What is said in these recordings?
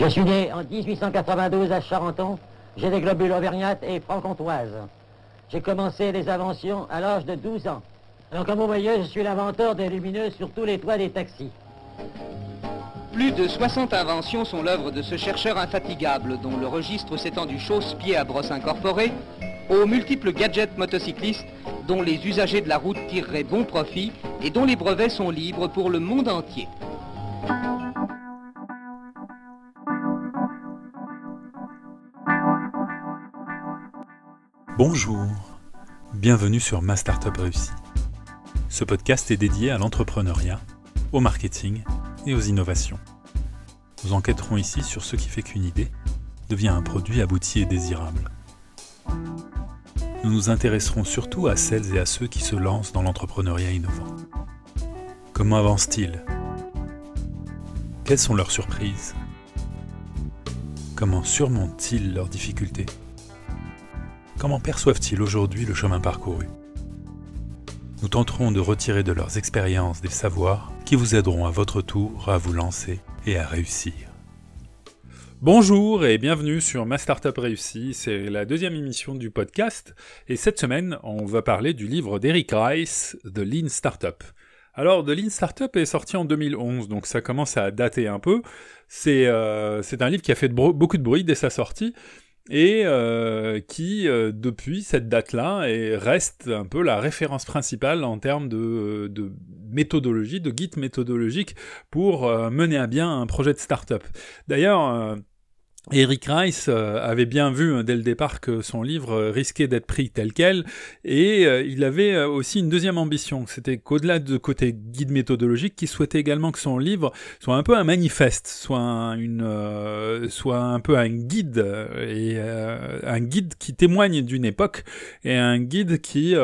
Je suis né en 1892 à Charenton. J'ai des globules auvergnates et franc-comtoises. J'ai commencé les inventions à l'âge de 12 ans. Alors, comme vous voyez, je suis l'inventeur des lumineuses sur tous les toits des taxis. Plus de 60 inventions sont l'œuvre de ce chercheur infatigable dont le registre s'étend du chausse-pied à brosse incorporée aux multiples gadgets motocyclistes dont les usagers de la route tireraient bon profit et dont les brevets sont libres pour le monde entier. Bonjour, bienvenue sur Ma Startup Réussie. Ce podcast est dédié à l'entrepreneuriat, au marketing et aux innovations. Nous enquêterons ici sur ce qui fait qu'une idée devient un produit abouti et désirable. Nous nous intéresserons surtout à celles et à ceux qui se lancent dans l'entrepreneuriat innovant. Comment avancent-ils Quelles sont leurs surprises? Comment surmontent-ils leurs difficultés? Comment perçoivent-ils aujourd'hui le chemin parcouru Nous tenterons de retirer de leurs expériences des savoirs qui vous aideront à votre tour à vous lancer et à réussir. Bonjour et bienvenue sur Ma Startup Réussie, c'est la deuxième émission du podcast et cette semaine on va parler du livre d'Eric Rice, The Lean Startup. Alors, The Lean Startup est sorti en 2011, donc ça commence à dater un peu. C'est euh, un livre qui a fait beaucoup de bruit dès sa sortie, et euh, qui, euh, depuis cette date-là, reste un peu la référence principale en termes de, de méthodologie, de guide méthodologique pour euh, mener à bien un projet de start-up. D'ailleurs, Eric Rice euh, avait bien vu hein, dès le départ que son livre euh, risquait d'être pris tel quel, et euh, il avait aussi une deuxième ambition, c'était qu'au-delà de côté guide méthodologique, qu'il souhaitait également que son livre soit un peu un manifeste, soit un, peu un guide, un guide qui témoigne d'une époque, et un guide qui,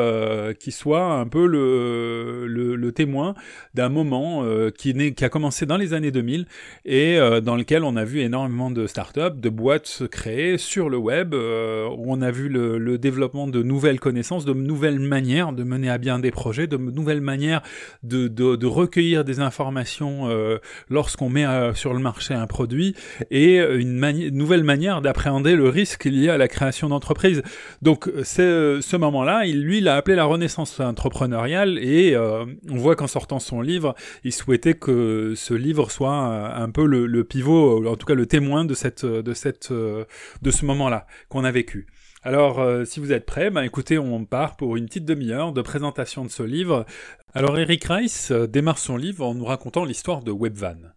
soit un peu le témoin d'un moment qui, qui a commencé dans les années 2000, et dans lequel on a vu énormément de startups, de boîtes se créer sur le web, euh, où on a vu le, développement de nouvelles connaissances, de nouvelles manières de mener à bien des projets, de nouvelles manières de, recueillir des informations euh, lorsqu'on met euh, sur le marché un produit, et une nouvelle manière d'appréhender le risque lié à la création d'entreprises. Donc c'est ce moment-là, il, lui, il a appelé la renaissance entrepreneuriale, et on voit qu'en sortant son livre, il souhaitait que ce livre soit un, peu le, pivot, en tout cas le témoin de cette euh, de ce moment-là qu'on a vécu. Alors, euh, si vous êtes prêts, ben, écoutez, on part pour une petite demi-heure de présentation de ce livre. Alors, Eric Rice euh, démarre son livre en nous racontant l'histoire de Webvan.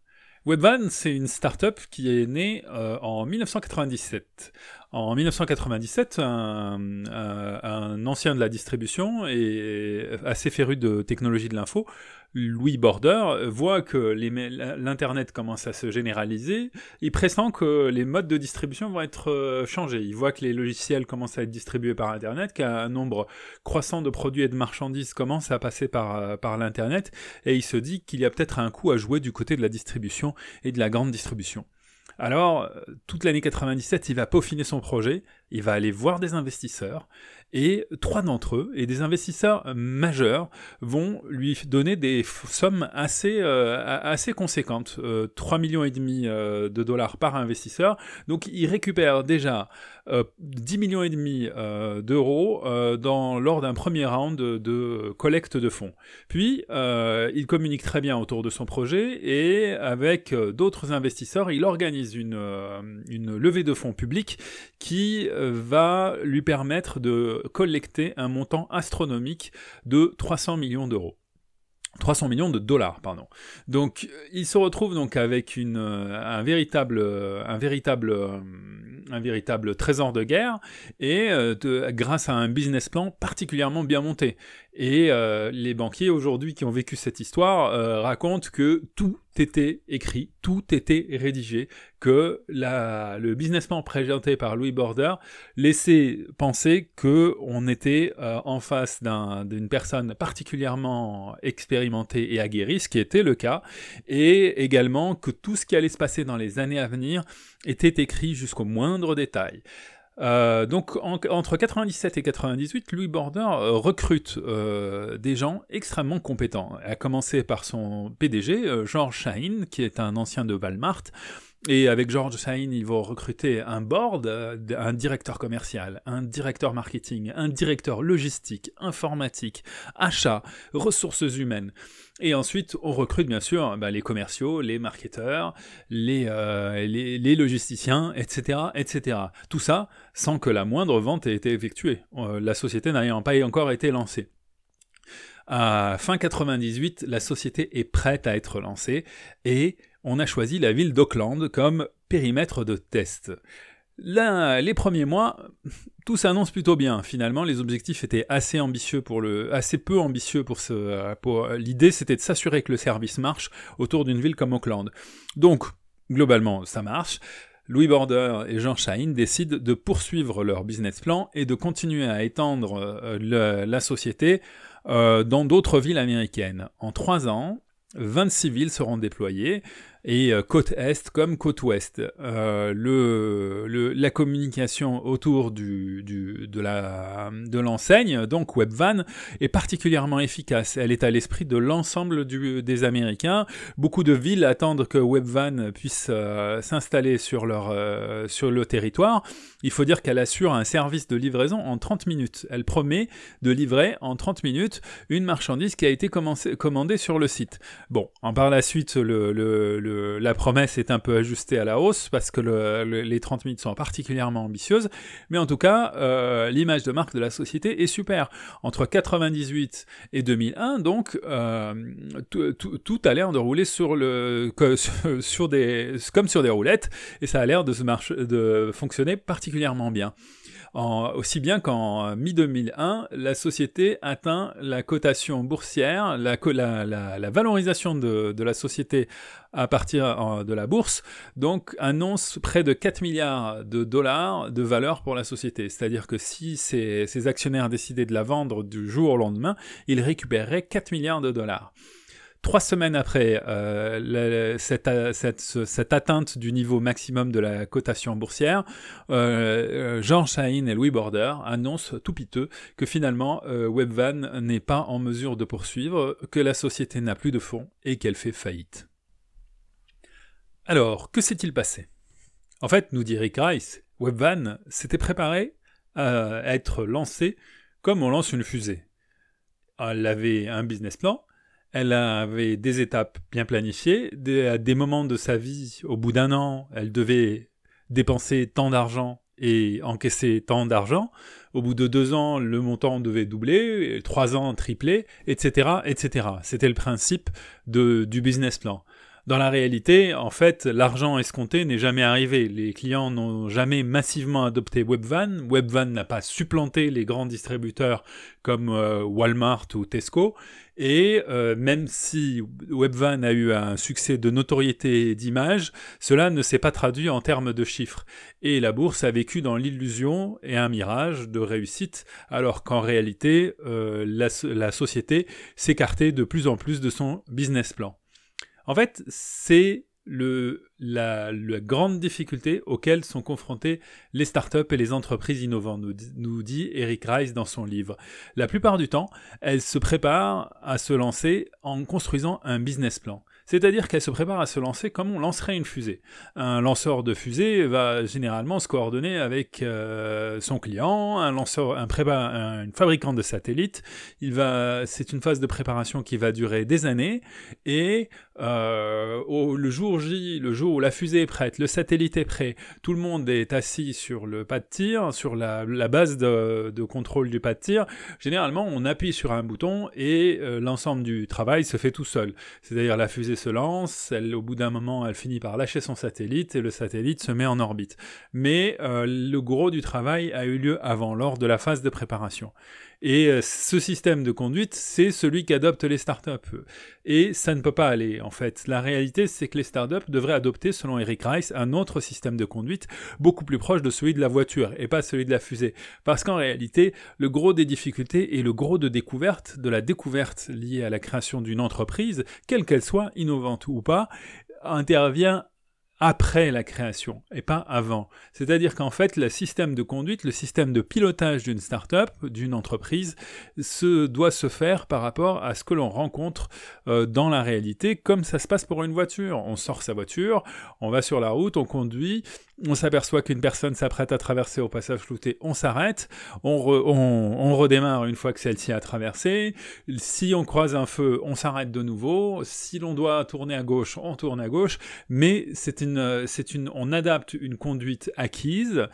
Webvan, c'est une start-up qui est née en 1997. En 1997, un, ancien de la distribution et assez féru de technologie de l'info Louis Border voit que l'Internet commence à se généraliser, il pressent que les modes de distribution vont être euh, changés. Il voit que les logiciels commencent à être distribués par Internet, qu'un nombre croissant de produits et de marchandises commence à passer par, euh, par l'Internet, et il se dit qu'il y a peut-être un coup à jouer du côté de la distribution et de la grande distribution. Alors, euh, toute l'année 97, il va peaufiner son projet, il va aller voir des investisseurs, et trois d'entre eux, et des investisseurs majeurs, vont lui donner des sommes assez, euh, assez conséquentes, euh, 3 millions euh, de dollars par investisseur. Donc il récupère déjà 10 euh, millions et demi d'euros dans, lors d'un premier round de, collecte de fonds. Puis il communique très bien autour de son projet et avec d'autres investisseurs, il organise une, une levée de fonds publique qui va lui permettre de collecter un montant astronomique de 300 millions d'euros. 300 millions de dollars, pardon. Donc, il se retrouve donc avec euh, euh, un véritable trésor de guerre et euh, grâce à un business plan particulièrement bien monté. Et euh, les banquiers aujourd'hui qui ont vécu cette histoire euh, racontent que tout était écrit, tout était rédigé, que le business plan présenté par Louis Border laissait penser que on était euh, en face d'une personne particulièrement expérimentée et aguerrie, ce qui était le cas, et également que tout ce qui allait se passer dans les années à venir était écrit jusqu'au moindre détail. Euh, donc entre 97 et 98, Louis Border euh, recrute euh, des gens extrêmement compétents, à commencer par son PDG, George Shaheen, qui est un ancien de Walmart, Et avec George Sain, ils vont recruter un board, euh, un directeur commercial, un directeur marketing, un directeur logistique, informatique, achat, ressources humaines. Et ensuite, on recrute bien sûr bah, les commerciaux, les marketeurs, les, euh, les, logisticiens, etc., etc. Tout ça sans que la moindre vente ait été effectuée, euh, la société n'ayant pas encore été lancée. À fin 98, la société est prête à être lancée et on a choisi la ville d'Auckland comme périmètre de test. Là, les premiers mois, tout s'annonce plutôt bien. Finalement, les objectifs étaient assez ambitieux pour le, peu ambitieux pour l'idée c'était de s'assurer que le service marche autour d'une ville comme Auckland. Donc, globalement, ça marche. Louis Border et Jean Shine décident de poursuivre leur business plan et de continuer à étendre euh, la société euh, dans d'autres villes américaines. En trois ans, 26 villes seront déployées, et euh, côte est comme côte ouest. Euh, le, la communication autour du, du, de, l'enseigne, donc Webvan, est particulièrement efficace. Elle est à l'esprit de l'ensemble des Américains. Beaucoup de villes attendent que Webvan puisse euh, s'installer sur, leur, sur le territoire. Il faut dire qu'elle assure un service de livraison en 30 minutes. Elle promet de livrer en 30 minutes une marchandise qui a été commandée sur le site. Bon, par la suite, le la promesse est un peu ajustée à la hausse parce que les 30 minutes sont particulièrement ambitieuses, mais en tout cas, euh, l'image de marque de la société est super. Entre 98 et 2001, donc, euh, tout a l'air de rouler sur comme sur des roulettes, et ça a l'air de fonctionner particulièrement bien aussi bien qu'en mi-2001, la société atteint la cotation boursière, la, la, valorisation de, la société à partir de la bourse, donc annonce près de 4 milliards de dollars de valeur pour la société. C'est-à-dire que si ces actionnaires décidaient de la vendre du jour au lendemain, ils récupéreraient 4 milliards de dollars. Trois semaines après euh, cette, atteinte du niveau maximum de la cotation boursière, euh, euh, Jean Shaheen et Louis Border annoncent tout piteux que finalement Webvan n'est pas en mesure de poursuivre, que la société n'a plus de fonds et qu'elle fait faillite. Alors, que s'est-il passé? En fait, nous dit Rick Rice, Webvan s'était préparé à être lancé comme on lance une fusée. Elle avait un business plan, elle avait des étapes bien planifiées, à des moments de sa vie, au bout d'un an, elle devait dépenser tant d'argent et encaisser tant d'argent. Au bout de deux ans, le montant devait doubler, trois ans tripler, etc., etc. C'était le principe du business plan. Dans la réalité, en fait, l'argent escompté n'est jamais arrivé. Les clients n'ont jamais massivement adopté Webvan. Webvan n'a pas supplanté les grands distributeurs comme euh, Walmart ou Tesco. Et euh, même si Webvan a eu un succès de notoriété d'image, cela ne s'est pas traduit en termes de chiffres. Et la bourse a vécu dans l'illusion et un mirage de réussite, alors qu'en réalité, euh, la, la société s'écartait de plus en plus de son business plan. En fait, c'est la, grande difficulté auxquelles sont confrontées les startups et les entreprises innovantes, nous, nous, dit Eric Rice dans son livre. La plupart du temps, elles se préparent à se lancer en construisant un business plan. C'est-à-dire qu'elle se prépare à se lancer comme on lancerait une fusée. Un lanceur de fusée va généralement se coordonner avec euh, son client, un lanceur, un, un, fabricant de satellites. Il va, c'est une phase de préparation qui va durer des années et euh, au, le jour J, le jour où la fusée est prête, le satellite est prêt, tout le monde est assis sur le pas de tir, sur la, base de, contrôle du pas de tir. Généralement, on appuie sur un bouton et euh, l'ensemble du travail se fait tout seul. C'est-à-dire la fusée se lance, au bout d'un moment, elle finit par lâcher son satellite et le satellite se met en orbite. Mais euh, le gros du travail a eu lieu avant, lors de la phase de préparation. Et euh, ce système de conduite, c'est celui qu'adoptent les startups. Et ça ne peut pas aller, en fait. La réalité, c'est que les startups devraient adopter, selon Eric Rice, un autre système de conduite beaucoup plus proche de celui de la voiture et pas celui de la fusée. Parce qu'en réalité, le gros des difficultés et le gros de découverte, de la découverte liée à la création d'une entreprise, quelle qu'elle soit, innovante ou pas, intervient après la création et pas avant. C'est-à-dire qu'en fait, le système de conduite, le système de pilotage d'une start-up, d'une entreprise, se, doit se faire par rapport à ce que l'on rencontre euh, dans la réalité, comme ça se passe pour une voiture. On sort sa voiture, on va sur la route, on conduit, on s'aperçoit qu'une personne s'apprête à traverser au passage flouté, on s'arrête, on, on, redémarre une fois que celle-ci a traversé. Si on croise un feu, on s'arrête de nouveau. Si l'on doit tourner à gauche, on tourne à gauche. Mais une, c'est une, on adapte une conduite acquise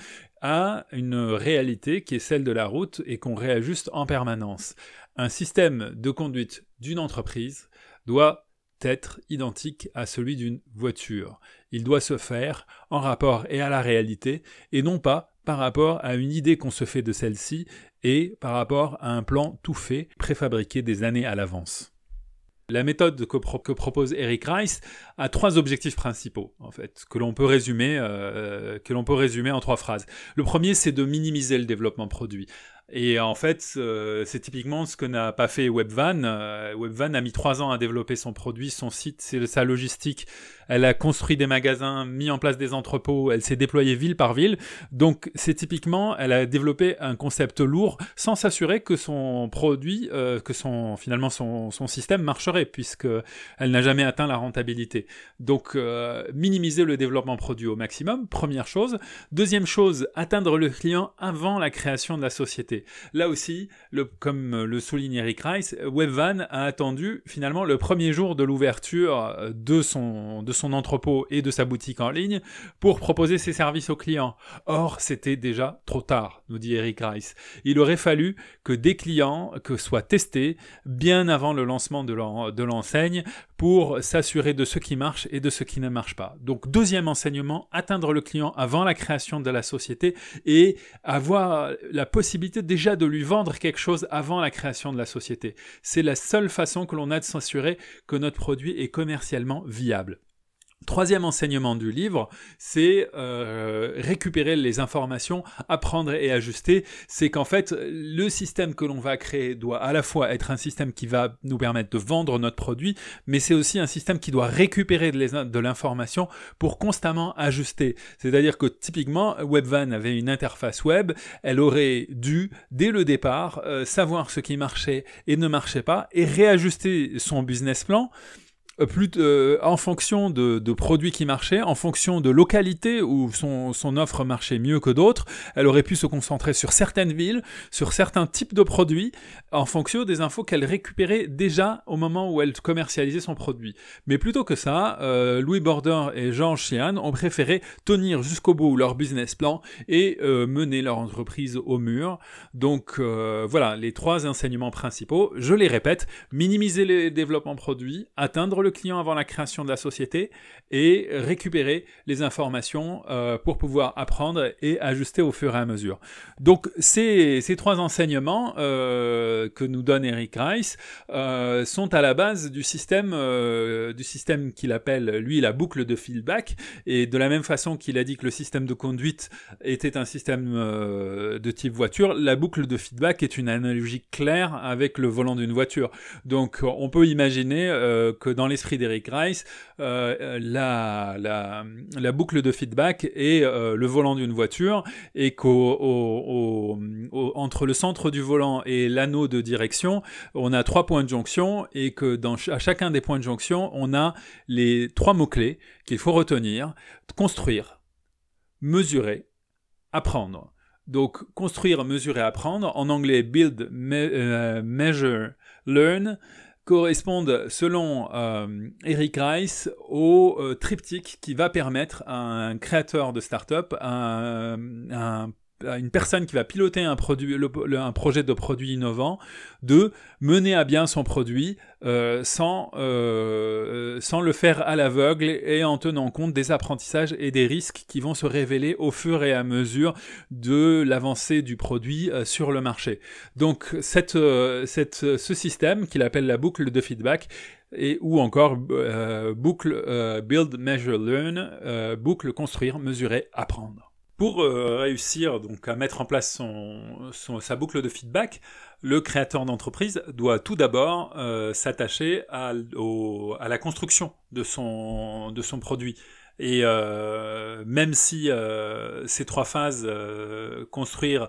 à une réalité qui est celle de la route et qu'on réajuste en permanence. Un système de conduite d'une entreprise doit être identique à celui d'une voiture. Il doit se faire en rapport et à la réalité, et non pas par rapport à une idée qu'on se fait de celle-ci et par rapport à un plan tout fait, préfabriqué des années à l'avance. La méthode que, propose Eric Rice a trois objectifs principaux, en fait, que l'on peut résumer, euh, que l'on peut résumer en trois phrases. Le premier, c'est de minimiser le développement produit. Et en fait, euh, c'est typiquement ce que n'a pas fait Webvan. Euh, Webvan a mis trois ans à développer son produit, son site, sa logistique. Elle a construit des magasins, mis en place des entrepôts, elle s'est déployée ville par ville. Donc c'est typiquement, elle a développé un concept lourd sans s'assurer que son produit, euh, que son finalement son, son, système marcherait, puisque elle n'a jamais atteint la rentabilité. Donc minimiser le développement produit au maximum, première chose. Deuxième chose, atteindre le client avant la création de la société. Là aussi, comme le souligne Eric Rice, Webvan a attendu finalement le premier jour de l'ouverture de son, de son entrepôt et de sa boutique en ligne pour proposer ses services aux clients. Or, c'était déjà trop tard, nous dit Eric Rice. Il aurait fallu que des clients soient testés bien avant le lancement de l'enseigne pour s'assurer de ce qui marche et de ce qui ne marche pas. Donc deuxième enseignement, atteindre le client avant la création de la société et avoir la possibilité déjà de lui vendre quelque chose avant la création de la société. C'est la seule façon que l'on a de s'assurer que notre produit est commercialement viable. Troisième enseignement du livre, c'est euh, récupérer les informations, apprendre et ajuster. C'est qu'en fait, le système que l'on va créer doit à la fois être un système qui va nous permettre de vendre notre produit, mais c'est aussi un système qui doit récupérer de l'information pour constamment ajuster. C'est-à-dire que typiquement, Webvan avait une interface web, elle aurait dû, dès le départ, euh, savoir ce qui marchait et ne marchait pas et réajuster son business plan plus euh, en fonction de, produits qui marchaient, en fonction de localités où son, offre marchait mieux que d'autres, elle aurait pu se concentrer sur certaines villes, sur certains types de produits, en fonction des infos qu'elle récupérait déjà au moment où elle commercialisait son produit. Mais plutôt que ça, euh, Louis Border et Jean Chian ont préféré tenir jusqu'au bout leur business plan et euh, mener leur entreprise au mur. Donc euh, voilà, les trois enseignements principaux, je les répète, minimiser les développements produits, atteindre le client avant la création de la société et récupérer les informations euh, pour pouvoir apprendre et ajuster au fur et à mesure. Donc ces, ces trois enseignements euh, que nous donne Eric Rice euh, sont à la base du système, du système qu'il appelle lui la boucle de feedback et de la même façon qu'il a dit que le système de conduite était un système de type voiture, la boucle de feedback est une analogie claire avec le volant d'une voiture. Donc on peut imaginer que dans les l'esprit d'Eric Rice, euh, la, la, boucle de feedback est euh, le volant d'une voiture et qu'entre le centre du volant et l'anneau de direction, on a trois points de jonction et que dans, à chacun des points de jonction, on a les trois mots-clés qu'il faut retenir, construire, mesurer, apprendre. Donc construire, mesurer, apprendre, en anglais build, euh, measure, learn, correspondent, selon euh, Eric Rice, au euh, triptyque qui va permettre à un créateur de start-up, un, un une personne qui va piloter un, produit, un projet de produit innovant, de mener à bien son produit euh, sans, euh, sans le faire à l'aveugle et en tenant compte des apprentissages et des risques qui vont se révéler au fur et à mesure de l'avancée du produit euh, sur le marché. Donc cette, cette, ce système qu'il appelle la boucle de feedback et ou encore boucle build, measure, learn, boucle construire, mesurer, apprendre. Pour euh, réussir donc à mettre en place sa boucle de feedback, le créateur d'entreprise doit tout d'abord euh, s'attacher à, la construction de son, produit. Et même si ces trois phases, construire,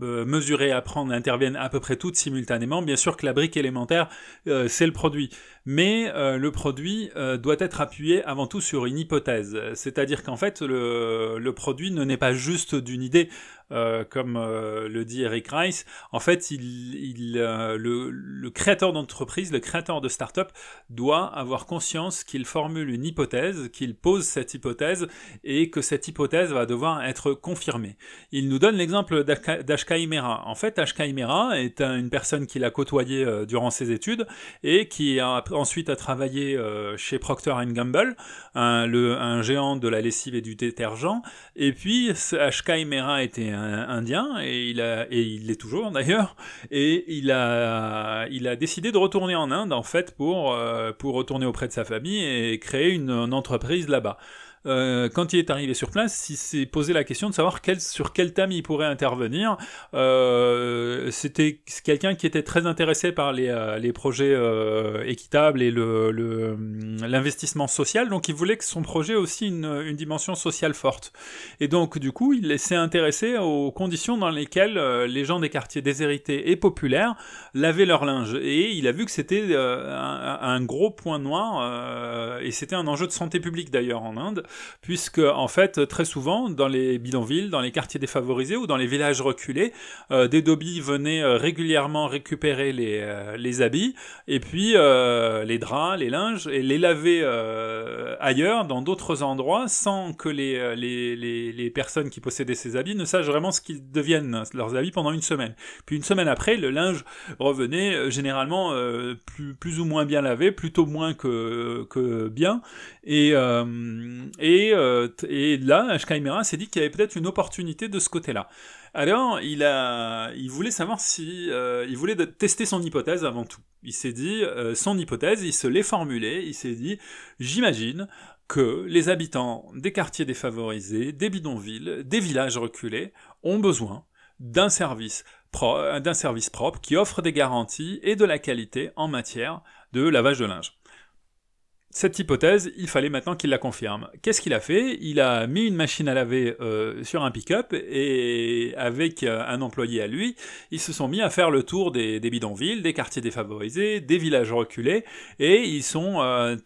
mesurer, apprendre, interviennent à peu près toutes simultanément, bien sûr que la brique élémentaire, c'est le produit mais euh, le produit euh, doit être appuyé avant tout sur une hypothèse. C'est-à-dire qu'en fait, le, produit ne naît pas juste d'une idée, euh, comme le dit Eric Rice. En fait, le, créateur d'entreprise, le créateur de start-up, doit avoir conscience qu'il formule une hypothèse, qu'il pose cette hypothèse, et que cette hypothèse va devoir être confirmée. Il nous donne l'exemple d'Ashka En fait, Ashka est une personne qu'il a côtoyée durant ses études, et qui a ensuite a travaillé euh, chez Procter Gamble, un, un géant de la lessive et du détergent. Et puis, H.K. Mera était un, indien, et il, a, l'est toujours d'ailleurs, et il a, décidé de retourner en Inde, en fait, pour, euh, retourner auprès de sa famille et créer une entreprise là-bas. Euh, quand il est arrivé sur place, il s'est posé la question de savoir sur quel thème il pourrait intervenir. Euh, C'était quelqu'un qui était très intéressé par les, euh, projets équitables et l'investissement le, social, donc il voulait que son projet ait aussi une, dimension sociale forte. Et donc du coup, il s'est intéressé aux conditions dans lesquelles les gens des quartiers déshérités et populaires lavaient leur linge. Et il a vu que c'était un, gros point noir, et c'était un enjeu de santé publique d'ailleurs en Inde, puisque en fait très souvent dans les bidonvilles, dans les quartiers défavorisés ou dans les villages reculés, euh, des dobbies venaient euh, régulièrement récupérer les, euh, les habits et puis les draps, les linges et les laver ailleurs, dans d'autres endroits, sans que les, les, les, personnes qui possédaient ces habits ne sachent vraiment ce qu'ils deviennent leurs habits pendant une semaine. Puis une semaine après, le linge revenait généralement plus, plus ou moins bien lavé, plutôt moins que, que bien, et, et, euh, et là, s'est dit qu'il y avait peut-être une opportunité de ce côté-là. Alors, il, voulait savoir si... Euh, il voulait tester son hypothèse avant tout. Il s'est dit, euh, son hypothèse, il se l'est formulée, il s'est dit, j'imagine que les habitants des quartiers défavorisés, des bidonvilles, des villages reculés ont besoin d'un service propre qui offre des garanties et de la qualité en matière de lavage de linge cette hypothèse, il fallait maintenant qu'il la confirme. Qu'est-ce qu'il a fait? Il a mis une machine à laver euh, sur un pick-up et avec euh, un employé à lui, ils se sont mis à faire le tour des, bidonvilles, des quartiers défavorisés, des villages reculés et ils sont euh,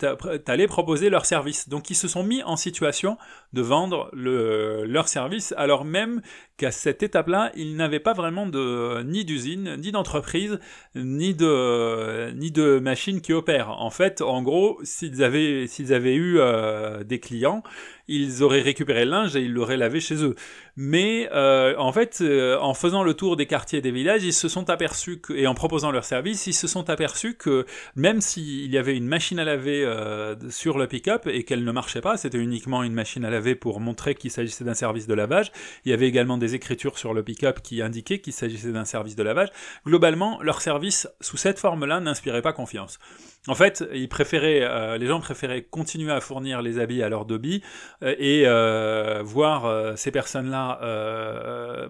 allés proposer leur service. Donc ils se sont mis en situation de vendre le, leur service alors même qu'à cette étape-là, ils n'avaient pas vraiment ni d'usine, ni d'entreprise, ni de ni machine qui opère. En fait, en gros, s'ils avaient s'ils avaient eu euh, des clients, ils auraient récupéré le linge et ils l'auraient lavé chez eux. Mais euh, en fait, euh, en faisant le tour des quartiers et des villages, ils se sont aperçus et en proposant leur service, ils se sont aperçus que même s'il y avait une machine à laver euh, sur le pick-up et qu'elle ne marchait pas, c'était uniquement une machine à laver pour montrer qu'il s'agissait d'un service de lavage. Il y avait également des écritures sur le pick-up qui indiquaient qu'il s'agissait d'un service de lavage. Globalement, leur service sous cette forme-là n'inspirait pas confiance. En fait, ils préféraient, les gens préféraient continuer à fournir les habits à leur dobby euh, et euh, voir euh, ces personnes-là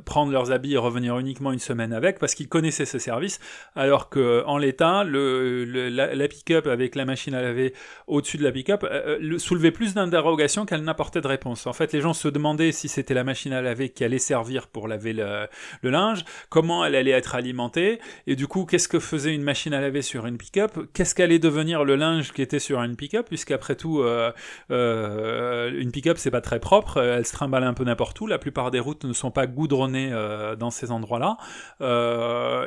prendre leurs habits et revenir uniquement une semaine avec parce qu'ils connaissaient ce service, alors que en l'état, la, pick-up avec la machine à laver au-dessus de la pick-up soulevait plus d'interrogations qu'elle n'apportait de réponse. En fait, les gens se demandaient si c'était la machine à laver qui allait servir pour laver le, le linge, comment elle allait être alimentée, et du coup, qu'est-ce que faisait une machine à laver sur une pick-up, qu'est-ce qu'allait devenir le linge qui était sur une pick-up, puisqu'après tout, euh, euh, une pick c'est pas très propre, euh, elle se trimballe un peu n'importe où, la plupart des routes ne sont pas goudronnées euh, dans ces endroits-là,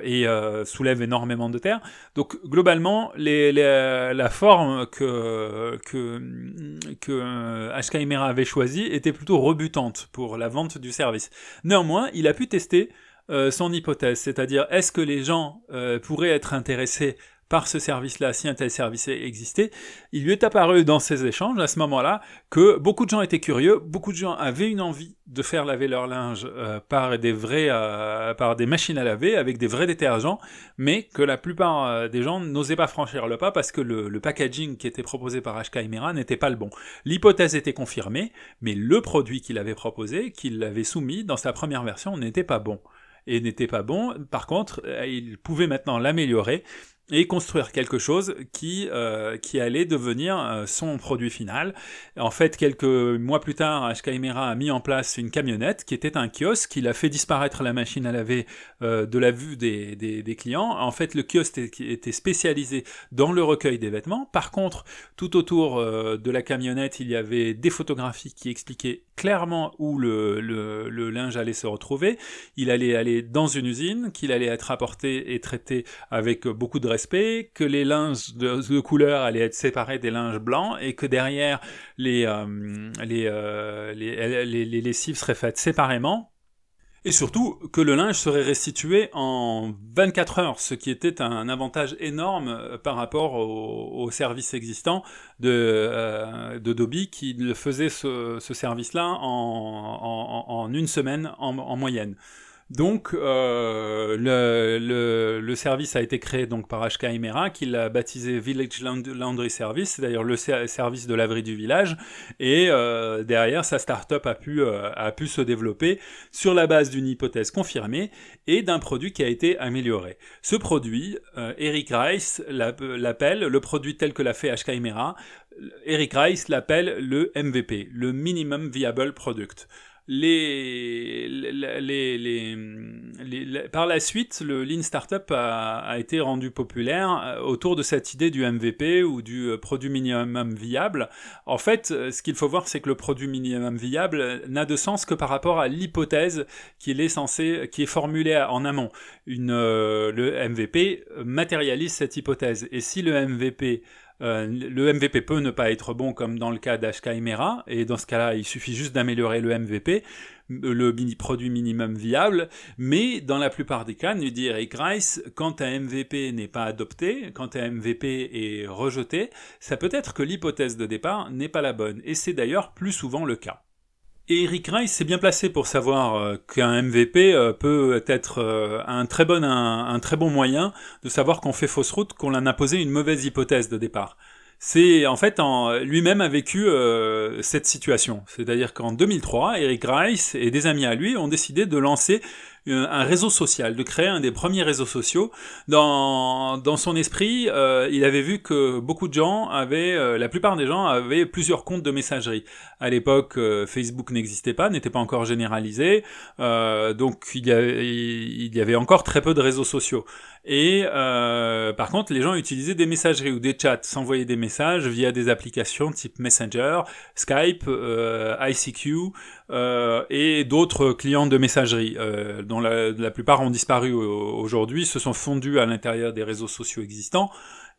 et soulèvent énormément de terre. Donc globalement, la forme que, que, que HK avait choisie était plutôt rebutante pour la vente du service. Néanmoins, il a pu tester son hypothèse, c'est-à-dire est-ce que les gens pourraient être intéressés par ce service-là, si un tel service existait, il lui est apparu dans ces échanges, à ce moment-là, que beaucoup de gens étaient curieux, beaucoup de gens avaient une envie de faire laver leur linge euh, par, des vrais, euh, par des machines à laver, avec des vrais détergents, mais que la plupart euh, des gens n'osaient pas franchir le pas parce que le, packaging qui était proposé par HK Chimera n'était pas le bon. L'hypothèse était confirmée, mais le produit qu'il avait proposé, qu'il avait soumis dans sa première version, n'était pas bon et n'était pas bon. Par contre, il pouvait maintenant l'améliorer et construire quelque chose qui, euh, qui allait devenir euh, son produit final. En fait, quelques mois plus tard, HK a mis en place une camionnette qui était un kiosque. Il a fait disparaître la machine à laver euh, de la vue des, des, des, clients. En fait, le kiosque était spécialisé dans le recueil des vêtements. Par contre, tout autour de la camionnette, il y avait des photographies qui expliquaient clairement où le, le, le linge allait se retrouver. Il allait aller dans une usine, qu'il allait être apporté et traité avec beaucoup de respect, que les linges de, couleur allaient être séparés des linges blancs et que derrière les, euh, les, euh, les, les, les lessives seraient faites séparément et surtout que le linge serait restitué en 24 heures, ce qui était un avantage énorme euh, par rapport au, au service existant de, euh, de Dobby qui faisait ce, ce service-là en, une semaine en moyenne. Donc euh, le, service a été créé par HK Emera, qui l'a baptisé Village Laundry Service, c'est d'ailleurs le service de laverie du village, et euh, derrière sa startup a pu, euh, a pu se développer sur la base d'une hypothèse confirmée et d'un produit qui a été amélioré. Ce produit, Eric Rice l'appelle, le produit tel que l'a fait HK Emera, Eric Rice l'appelle le MVP, le Minimum Viable Product par la suite, le Lean Startup a, été rendu populaire euh, autour de cette idée du MVP ou du euh, produit minimum viable. En fait, euh, ce qu'il faut voir, c'est que le produit minimum viable n'a de sens que par rapport à l'hypothèse qui est formulée en amont. Le MVP matérialise cette hypothèse. Et si le MVP euh, le MVP peut ne pas être bon comme dans le cas d'HK et dans ce cas-là, il suffit juste d'améliorer le MVP, le mini produit minimum viable, mais dans la plupart des cas, nous dit Eric Rice, quand un MVP n'est pas adopté, quand un MVP est rejeté, ça peut être que l'hypothèse de départ n'est pas la bonne, et c'est d'ailleurs plus souvent le cas. Et Eric Rice s'est bien placé pour savoir euh, qu'un MVP euh, peut être euh, un, très bon, moyen de savoir qu'on fait fausse route, qu'on a posé une mauvaise hypothèse de départ. C'est en fait lui-même a vécu cette situation. C'est-à-dire qu'en 2003, Eric Rice et des amis à lui ont décidé de lancer un réseau social, de créer un des premiers réseaux sociaux. Dans, son esprit, euh, il avait vu que beaucoup de gens avaient, euh, la plupart des gens avaient plusieurs comptes de messagerie. À l'époque, Facebook n'existait pas, n'était pas encore généralisé, donc il y, avait, il y avait encore très peu de réseaux sociaux. Et par contre, les gens utilisaient des messageries ou des chats, s'envoyaient des messages via des applications type Messenger, Skype, ICQ et d'autres clients de messagerie dont la, plupart ont disparu aujourd'hui, se sont fondus à l'intérieur des réseaux sociaux existants.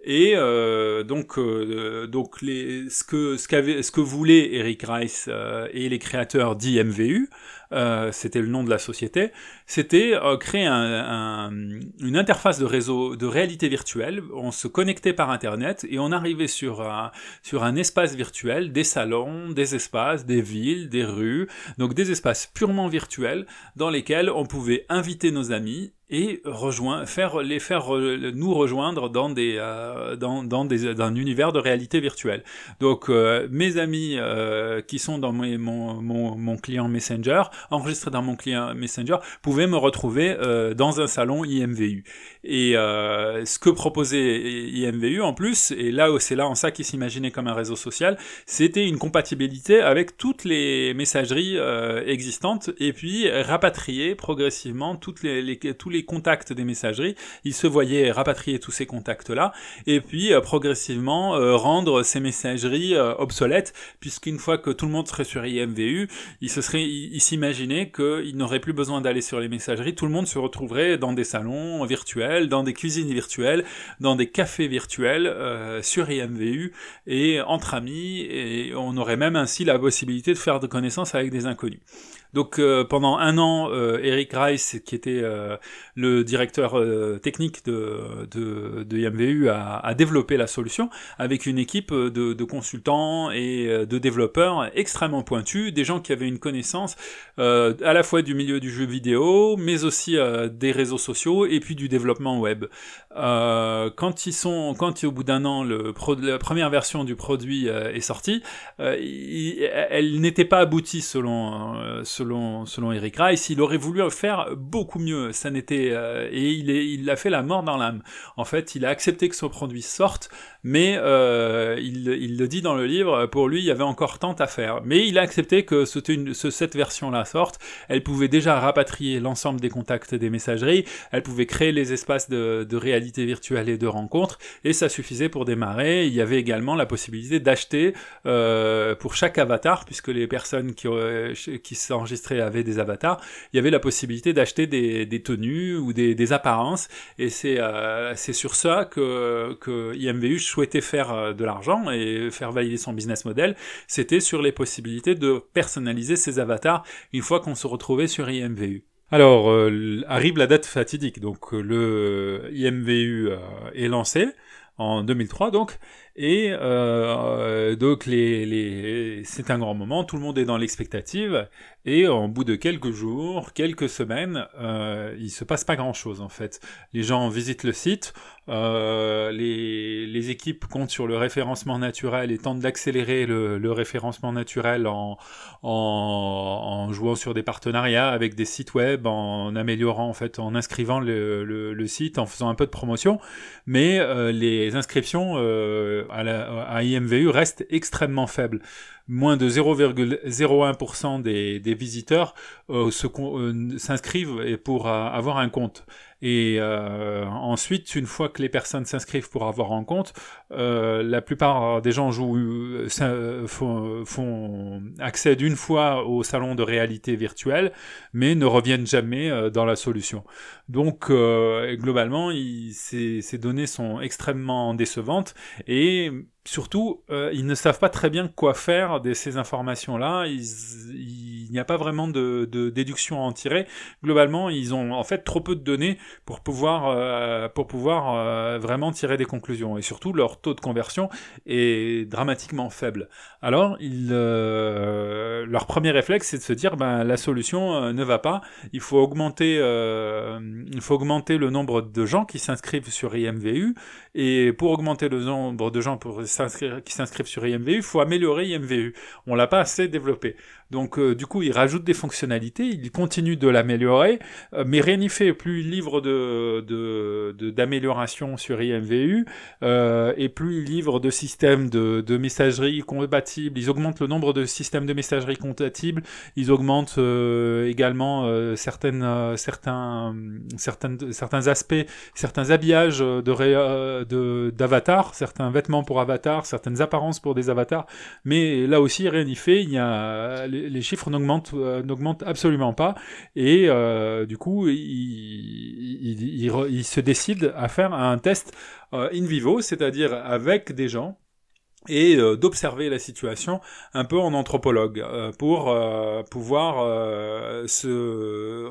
Et euh, donc, euh, donc les, ce, que, ce, ce que voulait Eric Rice euh, et les créateurs d'IMVU, euh, c'était le nom de la société, c'était euh, créer un, une interface de réseau de réalité virtuelle. On se connectait par Internet et on arrivait sur un, sur un espace virtuel, des salons, des espaces, des villes, des rues, donc des espaces purement virtuels dans lesquels on pouvait inviter nos amis et rejoindre, faire les faire nous rejoindre dans des euh, dans, dans des un univers de réalité virtuelle. Donc mes amis qui sont dans mon, mon, mon client Messenger enregistré dans mon client Messenger, pouvait me retrouver euh, dans un salon IMVU. Et euh, ce que proposait IMVU en plus, et là c'est là en ça qu'il s'imaginait comme un réseau social, c'était une compatibilité avec toutes les messageries euh, existantes et puis rapatrier progressivement tous les contacts des messageries. Il se voyait rapatrier tous ces contacts-là et puis progressivement rendre ces messageries obsolètes puisqu'une fois que tout le monde serait sur IMVU, il se serait, il, imaginez qu'il n'aurait plus besoin d'aller sur les messageries, tout le monde se retrouverait dans des salons virtuels, dans des cuisines virtuelles, dans des cafés virtuels, euh, sur IMVU, et entre amis, et on aurait même ainsi la possibilité de faire de connaissances avec des inconnus. Donc euh, pendant un an, euh, Eric Rice, qui était euh, le directeur technique de, de, IMVU, a, développé la solution avec une équipe de, consultants et de développeurs extrêmement pointus, des gens qui avaient une connaissance à la fois du milieu du jeu vidéo, mais aussi des réseaux sociaux et puis du développement web. quand ils sont, quand au bout d'un an, le la première version du produit est sortie, elle n'était pas aboutie selon, selon selon, Eric Rice, il aurait voulu faire beaucoup mieux. Ça n'était, et, et il est, il a fait la mort dans l'âme. En fait, il a accepté que son produit sorte, mais euh, il, le dit dans le livre, pour lui, il y avait encore tant à faire. Mais il a accepté que cette version-là sorte. Elle pouvait déjà rapatrier l'ensemble des contacts des messageries, elle pouvait créer les espaces de, de réalité virtuelle et de rencontres, et ça suffisait pour démarrer. Il y avait également la possibilité d'acheter euh, pour chaque avatar, puisque les personnes qui, qui s'enregistraient avaient des avatars, il y avait la possibilité d'acheter des, tenues ou des, apparences, et c'est euh, sur ça que, IMVU souhaitait faire euh, de l'argent et faire valider son business model, c'était sur les possibilités de personnaliser ses avatars une fois qu'on se retrouvait sur IMVU. Alors, euh, arrive la date fatidique, donc le IMVU est lancé en 2003 donc, et euh, donc les, les, c'est un grand moment, tout le monde est dans l'expectative, et en bout de quelques jours, quelques semaines, euh, il se passe pas grand-chose en fait. Les gens visitent le site, euh, les, les, équipes comptent sur le référencement naturel et tentent d'accélérer le, le, référencement naturel en, en, en, jouant sur des partenariats avec des sites web, en améliorant en fait, en inscrivant le, le, le site, en faisant un peu de promotion, mais euh, les inscriptions euh, à, IMVU reste extrêmement faible. Moins de 0,01% des, visiteurs euh, euh, s'inscrivent pour avoir un compte. Et euh, ensuite, une fois que les personnes s'inscrivent pour avoir un compte, euh, la plupart des gens jouent, euh, font, font, accèdent une fois au salon de réalité virtuelle, mais ne reviennent jamais euh, dans la solution. Donc, euh, globalement, ces, ces données sont extrêmement décevantes et surtout, euh, ils ne savent pas très bien quoi faire de ces informations-là. Il n'y a pas vraiment de, déduction à en tirer. Globalement, ils ont en fait trop peu de données pour pouvoir, euh, pour pouvoir euh, vraiment tirer des conclusions. Et surtout, leur taux de conversion est dramatiquement faible. Alors, leur premier réflexe, c'est de se dire, ben, la solution ne va pas. Il faut augmenter, il faut augmenter le nombre de gens qui s'inscrivent sur IMVU. Et pour augmenter le nombre de gens pour s'inscrivent sur IMVU, il faut améliorer IMVU. On l'a pas assez développé. Donc euh, du coup, il rajoute des fonctionnalités, il continue de l'améliorer, euh, mais rien n'y fait. Plus il livre de, d'amélioration sur IMVU, euh, et plus il livre de systèmes de, de, messagerie compatibles. Ils augmentent le nombre de systèmes de messagerie compatibles. Ils augmentent également certaines, certains, aspects, certains habillages de, d'avatars, certains vêtements pour avatars, certaines apparences pour des avatars. Mais là aussi, rien n'y fait. Il y a les, chiffres n'augmentent euh, n'augmentent absolument pas et euh, du coup il, se décide à faire un test euh, in vivo, c'est-à-dire avec des gens et d'observer la situation un peu en anthropologue pour pouvoir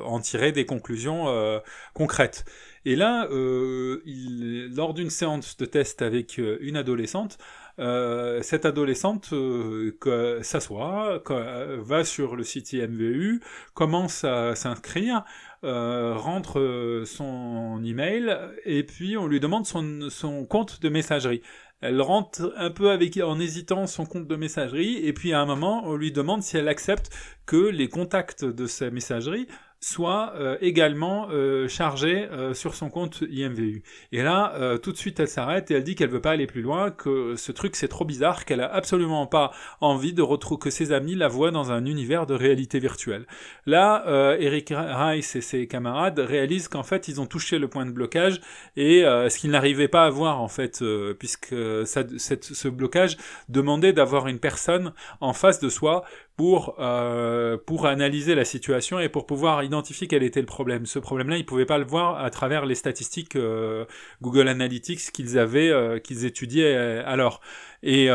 en tirer des conclusions concrètes. Et là, lors d'une séance de test avec une adolescente, euh, cette adolescente euh, s'assoit, va sur le site IMVU, commence à s'inscrire, euh, rentre son email et puis on lui demande son, son compte de messagerie. Elle rentre un peu avec, en hésitant son compte de messagerie et puis à un moment on lui demande si elle accepte que les contacts de sa messagerie soit euh, également euh, chargée euh, sur son compte IMVU. Et là, tout de suite, elle s'arrête et elle dit qu'elle veut pas aller plus loin, que ce truc c'est trop bizarre, qu'elle a absolument pas envie de retrouver que ses amis la voient dans un univers de réalité virtuelle. Là, Eric Rice et ses camarades réalisent qu'en fait, ils ont touché le point de blocage et ce qu'ils n'arrivaient pas à voir en fait, puisque ça, ce blocage demandait d'avoir une personne en face de soi pour euh, pour analyser la situation et pour pouvoir identifier quel était le problème. Ce problème-là, ils pouvaient pas le voir à travers les statistiques euh, Google Analytics qu'ils avaient euh, qu'ils étudiaient euh, alors et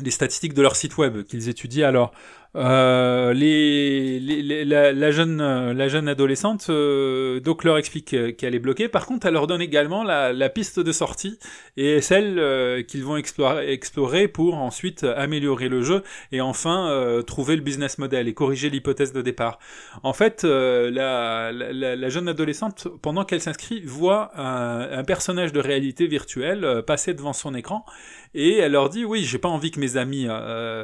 les statistiques de leur site web qu'ils étudiaient alors. Euh, la, jeune, adolescente euh, donc leur explique qu'elle est bloquée. Par contre, elle leur donne également la, piste de sortie et celle euh, qu'ils vont explorer, pour ensuite améliorer le jeu et enfin trouver le business model et corriger l'hypothèse de départ. En fait, la, jeune adolescente, pendant qu'elle s'inscrit, voit un, un, personnage de réalité virtuelle passer devant son écran et elle leur dit oui, j'ai pas envie que mes amis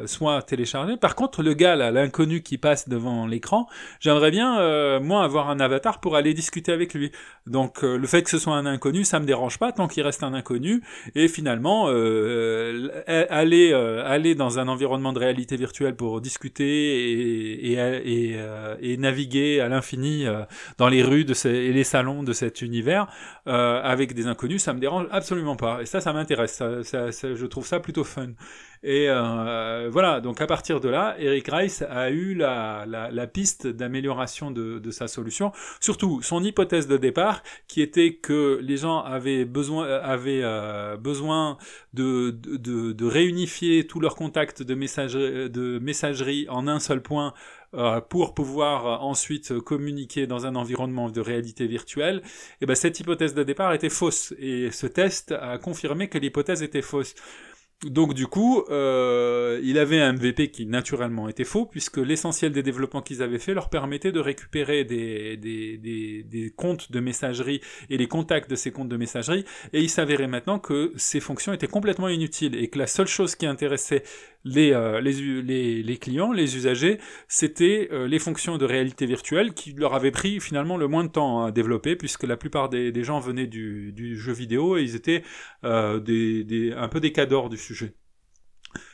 soient téléchargés. Par contre, le gars là, l'inconnu qui passe devant l'écran, j'aimerais bien euh, moi avoir un avatar pour aller discuter avec lui. Donc le fait que ce soit un inconnu, ça me dérange pas tant qu'il reste un inconnu. Et finalement, aller aller dans un environnement de réalité virtuelle pour discuter et, naviguer à l'infini dans les rues de et les salons de cet univers avec des inconnus, ça me dérange absolument pas. Et ça, ça m'intéresse. je trouve ça plutôt fun. Et euh, voilà, donc à partir de là, Eric Rice a eu la, la, piste d'amélioration de, de, sa solution. Surtout, son hypothèse de départ, qui était que les gens avaient besoin, avaient, euh, besoin de, de, réunifier tous leurs contacts de messagerie, de messagerie en un seul point euh, pour pouvoir ensuite communiquer dans un environnement de réalité virtuelle, et ben cette hypothèse de départ était fausse. Et ce test a confirmé que l'hypothèse était fausse. Donc du coup, euh, il avait un MVP qui naturellement était faux, puisque l'essentiel des développements qu'ils avaient fait leur permettait de récupérer des, des, des, comptes de messagerie et les contacts de ces comptes de messagerie, et il s'avérait maintenant que ces fonctions étaient complètement inutiles, et que la seule chose qui intéressait les, euh, les, les, clients, les usagers, c'était euh, les fonctions de réalité virtuelle qui leur avaient pris finalement le moins de temps à développer, puisque la plupart des, gens venaient du, du, jeu vidéo et ils étaient des, un peu des cadors du sujet sujet.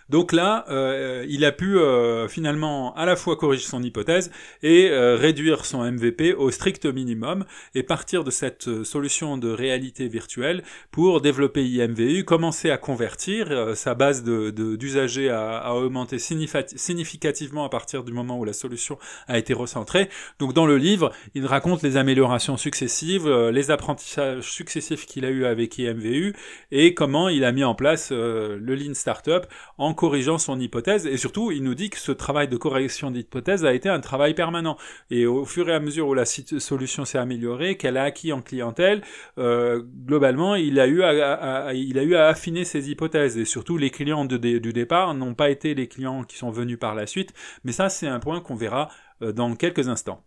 Donc là, euh, il a pu euh, finalement à la fois corriger son hypothèse et euh, réduire son MVP au strict minimum et partir de cette solution de réalité virtuelle pour développer IMVU, commencer à convertir sa base d'usagers de, à, augmenter significativement à partir du moment où la solution a été recentrée. Donc dans le livre, il raconte les améliorations successives, les apprentissages successifs qu'il a eu avec IMVU et comment il a mis en place le Lean Startup en corrigeant son hypothèse, et surtout, il nous dit que ce travail de correction d'hypothèse a été un travail permanent. Et au fur et à mesure où la solution s'est améliorée, qu'elle a acquis en clientèle, euh, globalement, il a, eu à, affiner ses hypothèses. Et surtout, les clients du départ n'ont pas été les clients qui sont venus par la suite, mais ça, c'est un point qu'on verra euh, dans quelques instants.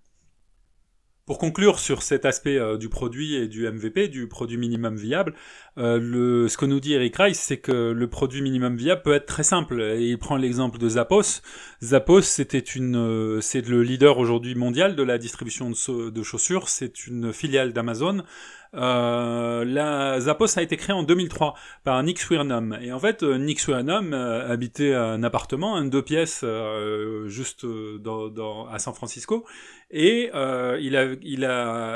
Pour conclure sur cet aspect euh, du produit et du MVP, du produit minimum viable, euh, le, ce que nous dit Eric Rice, c'est que le produit minimum viable peut être très simple. Et il prend l'exemple de Zappos. Zappos, c'était une, euh, c'est le leader aujourd'hui mondial de la distribution de, de chaussures. C'est une filiale d'Amazon. Euh, la Zappos a été créée en 2003 par Nick Swirnum. Et en fait, Nick Swirnum habitait un appartement, un deux pièces, juste à San Francisco. Et euh, il, il,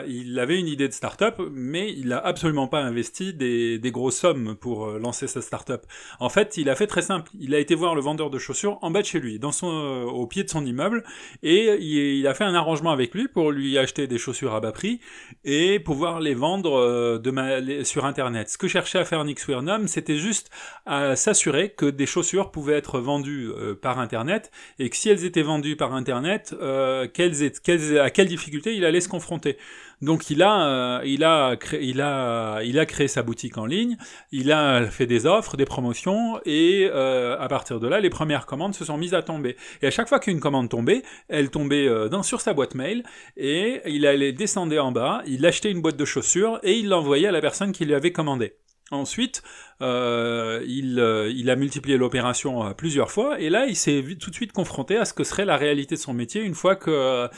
il avait une idée de start-up, mais il n'a absolument pas investi des, grosses sommes pour euh, lancer sa start-up. En fait, il a fait très simple. Il a été voir le vendeur de chaussures en bas de chez lui, euh, au pied de son immeuble, et il, a fait un arrangement avec lui pour lui acheter des chaussures à bas prix et pouvoir les vendre euh, sur Internet. Ce que cherchait à faire Nick Swirnum, c'était juste à s'assurer que des chaussures pouvaient être vendues par Internet et que si elles étaient vendues par Internet, qu'elles, qu'elles à quelle difficulté il allait se confronter. Donc il a, euh, il a, créé, il a, il a créé sa boutique en ligne, il a fait des offres, des promotions, et euh, à partir de là, les premières commandes se sont mises à tomber. Et à chaque fois qu'une commande tombait, elle tombait euh, dans, sur sa boîte mail, et il allait descendre en bas, il achetait une boîte de chaussures, et il l'envoyait à la personne qui lui avait commandé. Ensuite, euh, il, euh, il, a multiplié l'opération euh, plusieurs fois, et là, il s'est tout de suite confronté à ce que serait la réalité de son métier une fois que,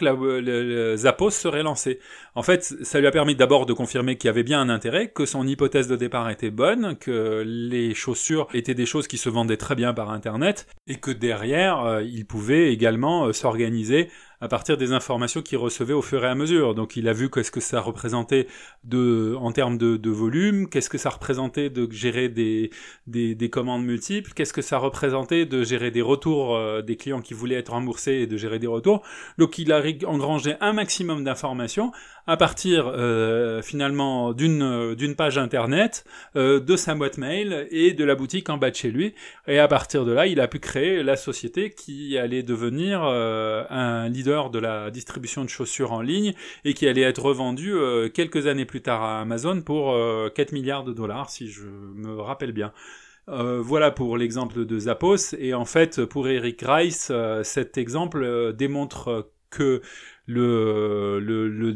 la, le, serait lancé. En fait, ça lui a permis d'abord de confirmer qu'il y avait bien un intérêt, que son hypothèse de départ était bonne, que les chaussures étaient des choses qui se vendaient très bien par Internet, et que derrière, il pouvait également s'organiser à partir des informations qu'il recevait au fur et à mesure. Donc il a vu qu'est-ce que ça représentait en termes de, volume, qu'est-ce que ça représentait de gérer des commandes multiples, qu'est-ce que ça représentait de gérer des retours euh, des clients qui voulaient être remboursés et de gérer des retours. Donc il a engrangé un maximum d'informations à partir euh, finalement d'une d'une page internet, euh, de sa boîte mail et de la boutique en bas de chez lui. Et à partir de là, il a pu créer la société qui allait devenir euh, un leader de la distribution de chaussures en ligne et qui allait être revendue quelques années plus tard à Amazon pour 4 milliards de dollars, si je me rappelle bien. Euh, voilà pour l'exemple de Zappos. Et en fait, pour Eric Rice, cet exemple démontre que le, le, le,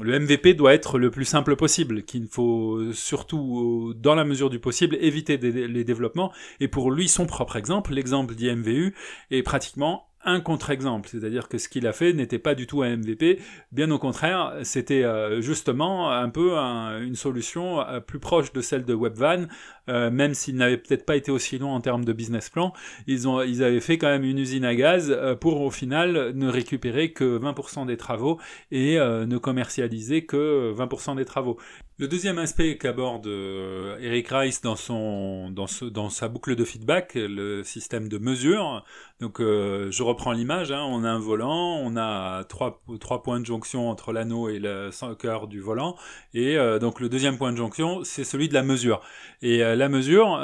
le, MVP doit être le plus simple possible, qu'il faut surtout, dans la mesure du possible, éviter les développements. Et pour lui, son propre exemple, l'exemple d'IMVU, est pratiquement un contre-exemple, c'est-à-dire que ce qu'il a fait n'était pas du tout un MVP, bien au contraire, c'était euh, justement un peu une solution euh, plus proche de celle de Webvan, euh, même s'il n'avait peut-être pas été aussi long en termes de business plan, ils, ont, ils avaient fait quand même une usine à gaz pour au final ne récupérer que 20% des travaux et ne commercialiser que 20% des travaux. Le deuxième aspect qu'aborde Eric Rice dans, son, dans sa boucle de feedback, le système de mesure, donc euh, je reprends l'image, hein. on a un volant, on a trois, points de jonction entre l'anneau et le cœur du volant, et euh, donc le deuxième point de jonction, c'est celui de la mesure. Et euh, la mesure,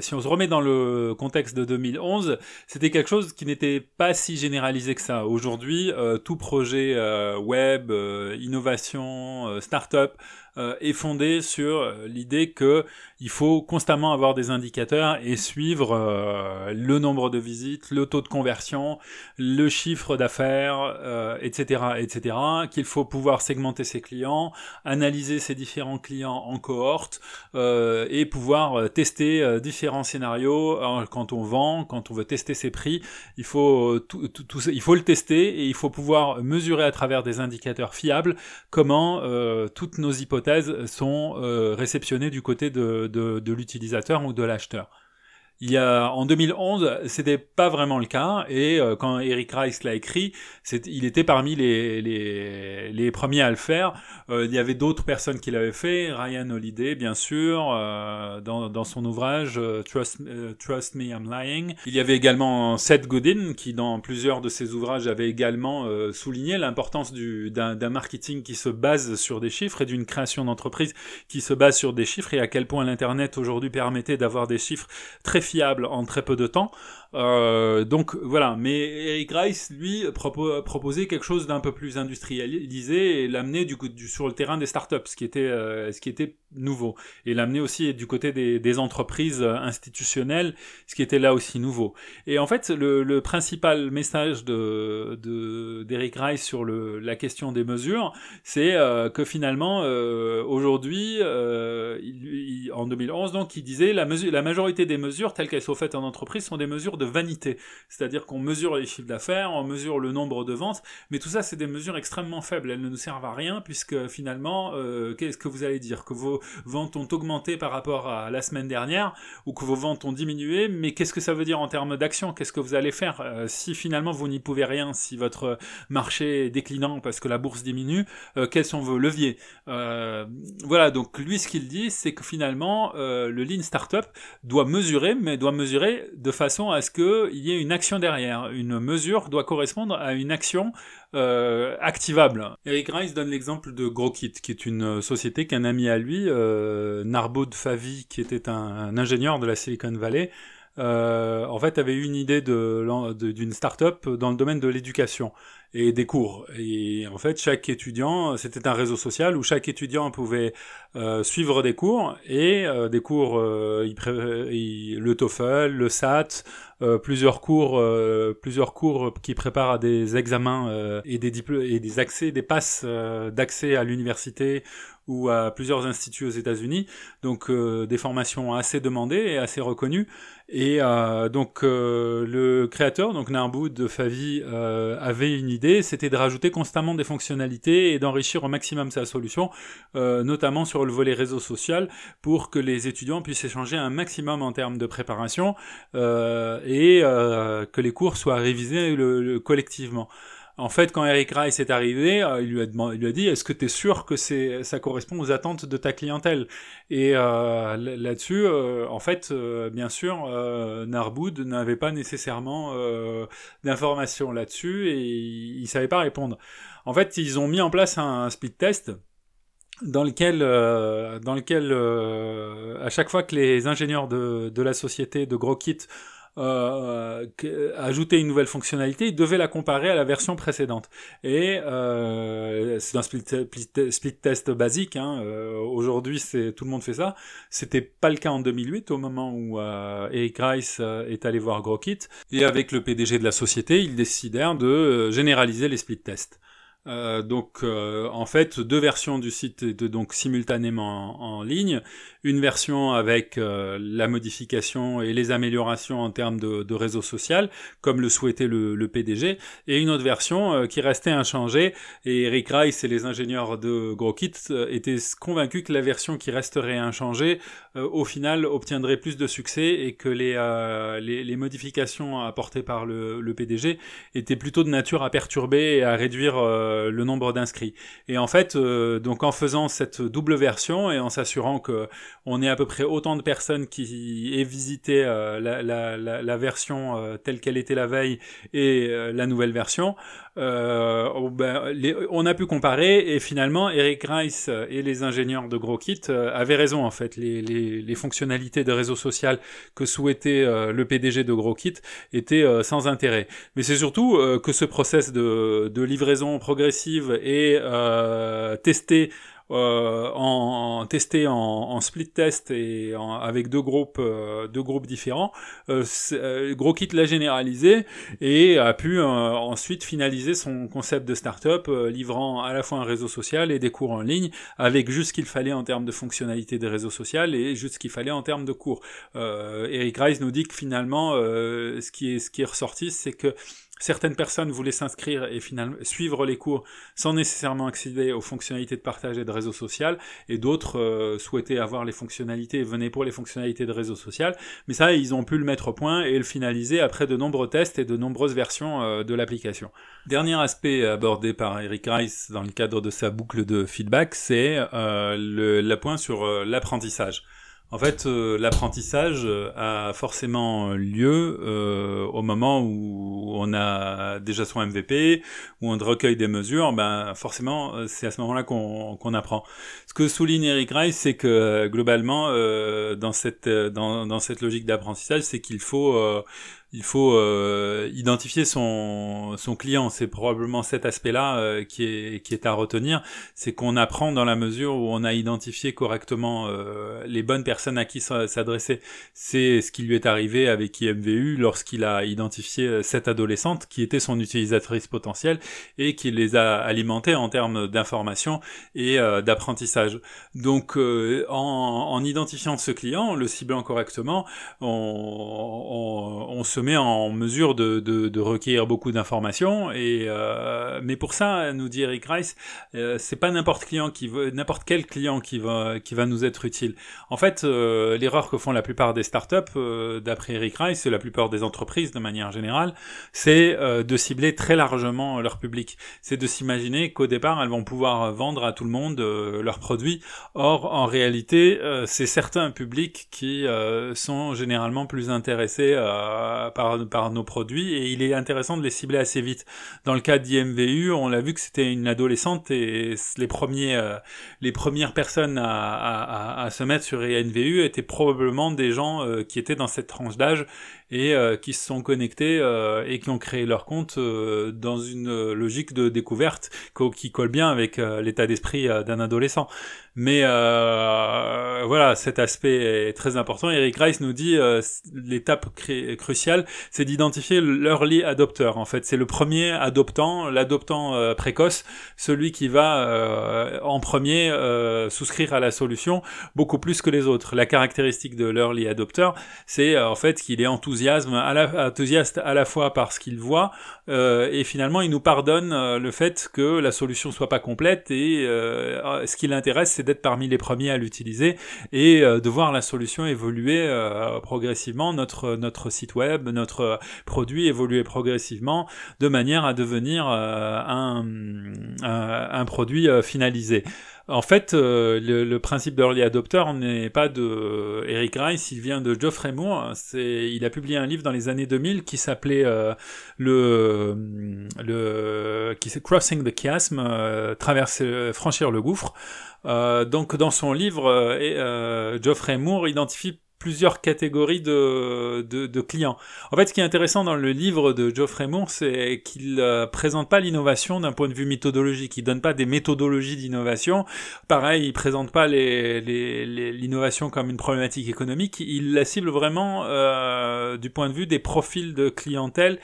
si on se remet dans le contexte de 2011, c'était quelque chose qui n'était pas si généralisé que ça. Aujourd'hui, tout projet web, innovation, start-up, est fondé sur l'idée que il faut constamment avoir des indicateurs et suivre euh, le nombre de visites, le taux de conversion, le chiffre d'affaires, etc., euh, etc. Qu'il faut pouvoir segmenter ses clients, analyser ses différents clients en cohorte euh, et pouvoir tester différents scénarios quand on vend, quand on veut tester ses prix. Il faut tout, tout, il faut le tester et il faut pouvoir mesurer à travers des indicateurs fiables comment toutes nos hypothèses sont réceptionnées du côté de de, l'utilisateur ou de l'acheteur. Il y a, en 2011, c'était pas vraiment le cas, et euh, quand Eric Rice l'a écrit, il était parmi les, les, premiers à le faire. Euh, il y avait d'autres personnes qui l'avaient fait, Ryan Holiday, bien sûr, euh, dans, dans, son ouvrage Trust, Trust, Me, I'm Lying. Il y avait également Seth Godin, qui dans plusieurs de ses ouvrages avait également souligné l'importance d'un marketing qui se base sur des chiffres et d'une création d'entreprise qui se base sur des chiffres, et à quel point l'Internet aujourd'hui permettait d'avoir des chiffres très fiable en très peu de temps. Euh, donc voilà, mais Eric Rice, lui, proposait quelque chose d'un peu plus industrialisé et l'amener du, du, sur le terrain des startups, ce qui était, euh, ce qui était nouveau. Et l'amener aussi du côté des, entreprises institutionnelles, ce qui était là aussi nouveau. Et en fait, le, principal message de, d'Eric Rice sur la question des mesures, c'est euh, que finalement, aujourd'hui, en 2011, donc, il disait la, la majorité des mesures telles qu'elles sont faites en entreprise sont des mesures de vanité. C'est-à-dire qu'on mesure les chiffres d'affaires, on mesure le nombre de ventes, mais tout ça, c'est des mesures extrêmement faibles. Elles ne nous servent à rien puisque finalement, euh, qu'est-ce que vous allez dire? Que vos ventes ont augmenté par rapport à la semaine dernière ou que vos ventes ont diminué, mais qu'est-ce que ça veut dire en termes d'action? Qu'est-ce que vous allez faire? Euh, Si finalement vous n'y pouvez rien, si votre marché est déclinant parce que la bourse diminue, euh, quels sont vos leviers? Voilà, donc lui, ce qu'il dit, c'est que finalement, le Lean Startup doit mesurer, mais doit mesurer de façon à qu'il y ait une action derrière. Une mesure doit correspondre à une action euh, activable. Eric Rice donne l'exemple de GrowKit, qui est une société qu'un ami à lui, euh, Narbo Favi, qui était un, ingénieur de la Silicon Valley, euh, en fait avait eu une idée d'une de, start-up dans le domaine de l'éducation et des cours. Et en fait, chaque étudiant, c'était un réseau social où chaque étudiant pouvait euh, suivre des cours et euh, des cours, euh, il, le TOEFL, le SAT, euh, plusieurs cours, plusieurs cours qui préparent à des examens et des diplômes et des accès, des passes d'accès à l'université ou à plusieurs instituts aux États-Unis, donc des formations assez demandées et assez reconnues. Et donc le créateur, donc Narboud de Favi, avait une idée, c'était de rajouter constamment des fonctionnalités et d'enrichir au maximum sa solution, notamment sur le volet réseau social pour que les étudiants puissent échanger un maximum en termes de préparation euh, et euh, que les cours soient révisés collectivement. En fait, quand Eric Rice est arrivé, euh, il, lui a dit Est-ce que tu es sûr que ça correspond aux attentes de ta clientèle? Et là-dessus, en fait, bien sûr, Narboud n'avait pas nécessairement d'informations là-dessus et il ne savait pas répondre. En fait, ils ont mis en place un split test dans lequel, euh, euh, à chaque fois que les ingénieurs de, de la société de GrowKit euh, ajoutait une nouvelle fonctionnalité, il devait la comparer à la version précédente. Et euh, c'est un split, test basique. Hein, euh, Aujourd'hui, tout le monde fait ça. C'était pas le cas en 2008, au moment où euh, Eric Rice euh, est allé voir Grokit. Et avec le PDG de la société, ils décidèrent de généraliser les split tests. Euh, donc euh, en fait deux versions du site étaient donc simultanément en, ligne, une version avec euh, la modification et les améliorations en termes de, de réseau social, comme le souhaitait le, le PDG, et une autre version qui restait inchangée. Et Eric Rice et les ingénieurs de GrowKit étaient convaincus que la version qui resterait inchangée, au final, obtiendrait plus de succès et que les, les, les, modifications apportées par le, le, PDG étaient plutôt de nature à perturber et à réduire euh, le nombre d'inscrits. Et en fait, euh, donc en faisant cette double version et en s'assurant que on ait à peu près autant de personnes qui aient visité euh, la, version telle qu'elle était la veille et la nouvelle version, oh, ben, on a pu comparer et finalement Eric Rice et les ingénieurs de GrowKit avaient raison en fait. Les, fonctionnalités de réseau social que souhaitait le PDG de GrowKit étaient sans intérêt. Mais c'est surtout que ce process de, de livraison progressive et euh, euh, en, testé en, split test et avec deux groupes euh, deux groupes différents euh, GrowKit l'a généralisé et a pu ensuite finaliser son concept de startup livrant à la fois un réseau social et des cours en ligne avec juste ce qu'il fallait en termes de fonctionnalité des réseaux sociaux et juste ce qu'il fallait en termes de cours. Eric Rice nous dit que finalement ce qui est ressorti c'est que Certaines personnes voulaient s'inscrire et finalement suivre les cours sans nécessairement accéder aux fonctionnalités de partage et de réseau social, et d'autres euh, souhaitaient avoir les fonctionnalités et venaient pour les fonctionnalités de réseau social. Mais ça, ils ont pu le mettre au point et le finaliser après de nombreux tests et de nombreuses versions euh, de l'application. Dernier aspect abordé par Eric Rice dans le cadre de sa boucle de feedback, c'est euh, point sur l'apprentissage. En fait, euh, l'apprentissage euh, a forcément lieu euh, au moment où on a déjà son MVP, où on recueille des mesures. Ben forcément, c'est à ce moment-là qu'on apprend. Ce que souligne Eric Rice, c'est que globalement, dans cette dans, dans cette logique d'apprentissage, c'est qu'il faut il faut euh, identifier son, son client. C'est probablement cet aspect-là euh, qui, est, qui est à retenir. C'est qu'on apprend dans la mesure où on a identifié correctement euh, les bonnes personnes à qui s'adresser. C'est ce qui lui est arrivé avec IMVU lorsqu'il a identifié cette adolescente qui était son utilisatrice potentielle et qui les a alimentées en termes d'information et d'apprentissage. Donc en, en, identifiant ce client, le ciblant correctement, on, on se se met en mesure de, recueillir beaucoup d'informations. Et euh, mais pour ça, nous dit Eric Rice, euh, c'est pas n'importe client qui veut, n'importe quel client qui va qui va nous être utile. En fait, euh, l'erreur que font la plupart des startups, euh, d'après Eric Rice, et la plupart des entreprises de manière générale, c'est de cibler très largement leur public. C'est de s'imaginer qu'au départ, elles vont pouvoir vendre à tout le monde leurs produits. Or, en réalité, c'est certains publics qui sont généralement plus intéressés à par, nos produits et il est intéressant de les cibler assez vite. Dans le cas d'IMVU, on l'a vu que c'était une adolescente et les premiers, euh, les premières personnes à, se mettre sur IMVU étaient probablement des gens euh, qui étaient dans cette tranche d'âge et euh, qui se sont connectés et qui ont créé leur compte dans une logique de découverte qui colle bien avec l'état d'esprit d'un adolescent. Mais euh, voilà, cet aspect est très important. Eric Rice nous dit euh, l'étape cruciale, c'est d'identifier l'early adopter. En fait, c'est le premier adoptant, l'adoptant euh, précoce, celui qui va euh, en premier euh, souscrire à la solution beaucoup plus que les autres. La caractéristique de l'early adopter, c'est en fait qu'il est à la, enthousiaste à la fois par ce qu'il voit et finalement il nous pardonne le fait que la solution soit pas complète et ce qui l'intéresse, c'est d'être parmi les premiers à l'utiliser et euh, de voir la solution évoluer euh, progressivement, notre, notre site web, notre produit évoluer progressivement de manière à devenir euh, un, un, produit finalisé. En fait, le, principe d'early adopter n'est pas de Eric Rice, il vient de Geoffrey Moore. C'est, il a publié un livre dans les années 2000 qui s'appelait le, le, qui Crossing the Chasm, traverser, franchir le gouffre. Euh, donc dans son livre, euh, euh, Geoffrey Moore identifie plusieurs catégories de, de, clients. En fait, ce qui est intéressant dans le livre de Geoffrey Moore, c'est qu'il ne présente pas l'innovation d'un point de vue méthodologique. Il donne pas des méthodologies d'innovation. Pareil, il présente pas l'innovation comme une problématique économique. Il la cible vraiment du point de vue des profils de clientèle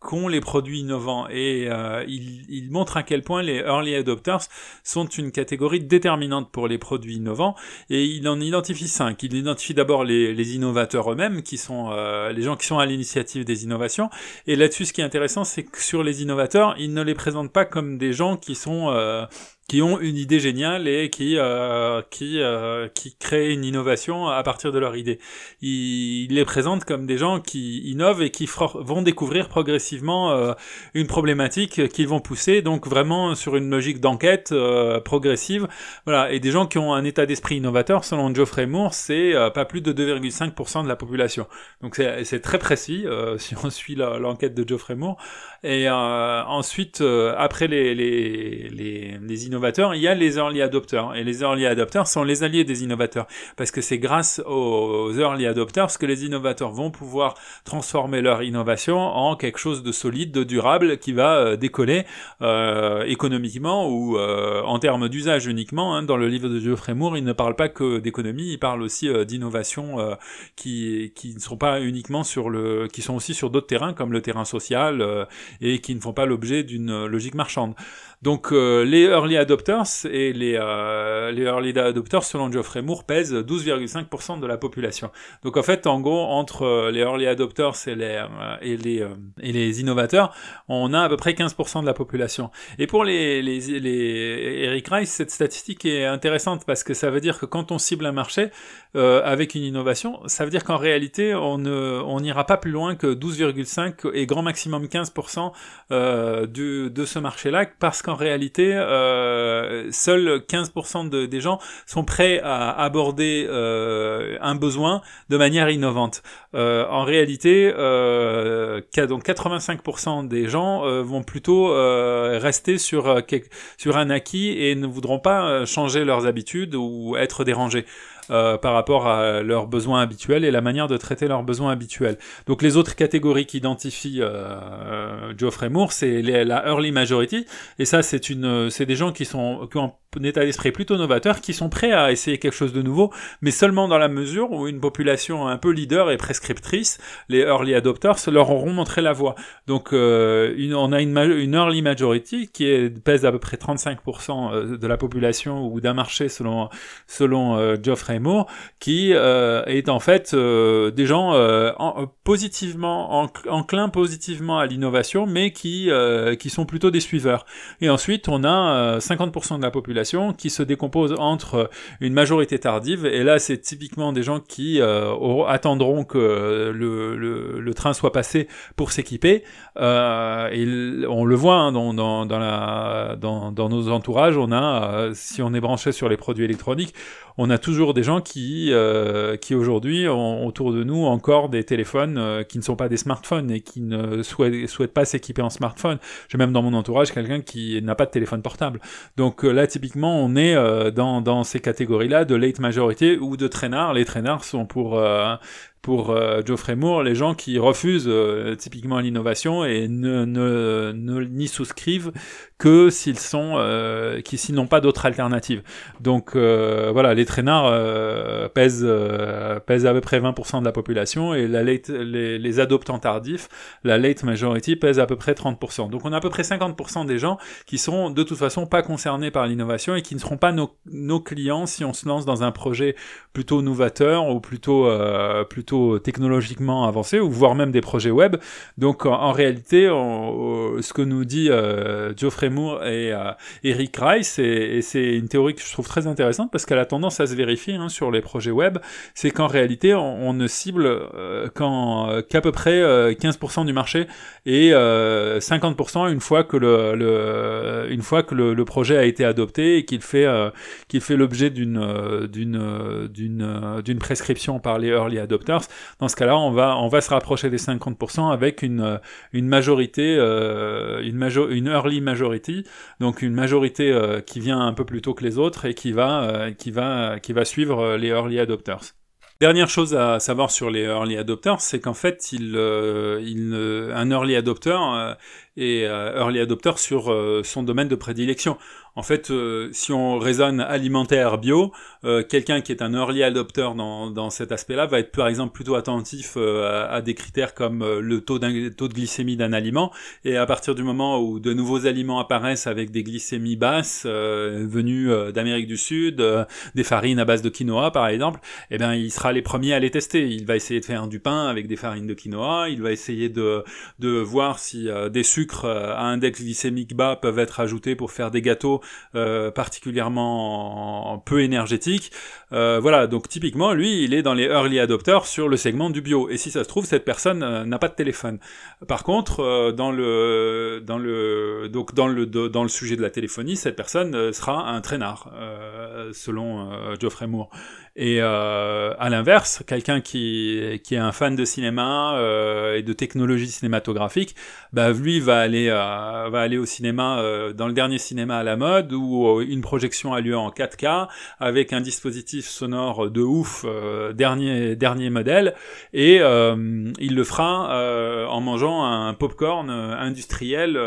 qu'ont les produits innovants. Et euh, il, montre à quel point les early adopters sont une catégorie déterminante pour les produits innovants. Et il en identifie cinq. Il identifie d'abord les, innovateurs eux-mêmes, qui sont euh, les gens qui sont à l'initiative des innovations. Et là-dessus, ce qui est intéressant, c'est que sur les innovateurs, il ne les présente pas comme des gens qui sont euh, qui ont une idée géniale et qui euh, qui euh, qui créent une innovation à partir de leur idée. Il, les présente comme des gens qui innovent et qui vont découvrir progressivement euh, une problématique qu'ils vont pousser, donc vraiment sur une logique d'enquête progressive. Voilà, et des gens qui ont un état d'esprit innovateur, selon Geoffrey Moore, c'est pas plus de 2,5% de la population. Donc c'est très précis si on suit l'enquête de Geoffrey Moore. Et ensuite, après les les les, les innovations il y a les early adopters. Et les early adopters sont les alliés des innovateurs. Parce que c'est grâce aux early adopters que les innovateurs vont pouvoir transformer leur innovation en quelque chose de solide, de durable, qui va euh, décoller euh, économiquement ou euh, en termes d'usage uniquement. Hein. Dans le livre de Geoffrey Moore, il ne parle pas que d'économie, il parle aussi d'innovation qui, qui ne sont pas uniquement sur le... qui sont aussi sur d'autres terrains, comme le terrain social, et qui ne font pas l'objet d'une logique marchande. Donc euh, les early adopters et les, euh, les early adopters, selon Geoffrey Moore, pèsent 12,5% de la population. Donc en fait, en gros, entre euh, les early adopters et les, et les, innovateurs, on a à peu près 15% de la population. Et pour les, les, les Eric Rice, cette statistique est intéressante parce que ça veut dire que quand on cible un marché avec une innovation, ça veut dire qu'en réalité, on ne, on n'ira pas plus loin que 12,5 et grand maximum 15% du, de ce marché-là parce que en réalité, euh, seuls 15% des gens sont prêts à aborder euh, un besoin de manière innovante. Euh, en réalité, donc 85% des gens vont plutôt rester sur un acquis et ne voudront pas changer leurs habitudes ou être dérangés. Euh, par rapport à leurs besoins habituels et la manière de traiter leurs besoins habituels. Donc les autres catégories qu'identifie euh, Geoffrey Moore, c'est la early majority, et ça c'est une, c'est des gens qui sont qui ont un état d'esprit plutôt novateur, qui sont prêts à essayer quelque chose de nouveau, mais seulement dans la mesure où une population un peu leader et prescriptrice, les early adopters, leur auront montré la voie. Donc euh, on a une, early majority qui pèse à peu près 35% euh, de la population ou d'un marché selon selon euh, Geoffrey qui euh, est en fait euh, des gens euh, positivement enclins positivement à l'innovation, mais qui qui sont plutôt des suiveurs. Et ensuite, on a 50% de la population qui se décompose entre une majorité tardive, et là, c'est typiquement des gens qui attendront que le, train soit passé pour s'équiper. et on le voit hein, dans, dans, dans, la, dans nos entourages, on a, si on est branché sur les produits électroniques, on a toujours des gens qui, euh, qui aujourd'hui ont autour de nous encore des téléphones euh, qui ne sont pas des smartphones et qui ne souhaitent, souhaitent pas s'équiper en smartphone. J'ai même dans mon entourage quelqu'un qui n'a pas de téléphone portable. Donc euh, là, typiquement, on est dans, dans ces catégories-là de late majorité ou de traînards. Les traînards sont pour pour euh, Geoffrey Moore, les gens qui refusent euh, typiquement l'innovation et ne, ne, ne n'y souscrivent que s'ils sont euh, qui s'ils n'ont pas d'autres alternatives. Donc euh, voilà, les traînards pèsent pèsent à peu près 20% de la population et la late, les, les, adoptants tardifs, la late majority pèse à peu près 30%. Donc on a à peu près 50% des gens qui sont de toute façon pas concernés par l'innovation et qui ne seront pas nos, nos clients si on se lance dans un projet plutôt novateur ou plutôt plutôt technologiquement avancé ou voire même des projets web. Donc en, réalité, ce que nous dit euh, Geoffrey Moore et euh, Eric Rice, et, c'est une théorie que je trouve très intéressante parce qu'elle a tendance à se vérifier hein, sur les projets web, c'est qu'en réalité, on, ne cible euh, qu'à peu près 15% du marché et 50% une fois que le, projet a été adopté et qu'il fait qu'il fait l'objet d'une d'une d'une prescription par les early adopters dans ce cas-là, on va, se rapprocher des 50% avec une, une majorité, euh, une, early majority, donc une majorité euh, qui vient un peu plus tôt que les autres et qui va, euh, suivre les early adopters. Dernière chose à savoir sur les early adopters, c'est qu'en fait, un early adopter est early adopter sur son domaine de prédilection. En fait, euh, si on raisonne alimentaire bio, euh, quelqu'un qui est un early adopter dans, dans cet aspect-là va être par exemple plutôt attentif euh, à, des critères comme le taux, taux de glycémie d'un aliment. Et à partir du moment où de nouveaux aliments apparaissent avec des glycémies basses venues d'Amérique du Sud, des farines à base de quinoa par exemple, eh bien il sera les premiers à les tester. Il va essayer de faire du pain avec des farines de quinoa. Il va essayer de, de voir si des sucres à index glycémique bas peuvent être ajoutés pour faire des gâteaux euh, particulièrement peu énergétique. Euh, voilà, donc typiquement, lui, il est dans les early adopters sur le segment du bio. Et si ça se trouve, cette personne euh, n'a pas de téléphone. Par contre, dans le dans le donc dans le dans le sujet de la téléphonie, cette personne sera un traînard, selon Geoffrey Moore. Et euh, à l'inverse, quelqu'un qui, qui est un fan de cinéma euh, et de technologie cinématographique, bah, lui va aller, euh, va aller au cinéma, dans le dernier cinéma à la mode, où une projection a lieu en 4K, avec un dispositif sonore de ouf, dernier, dernier modèle, et il le fera en mangeant un popcorn industriel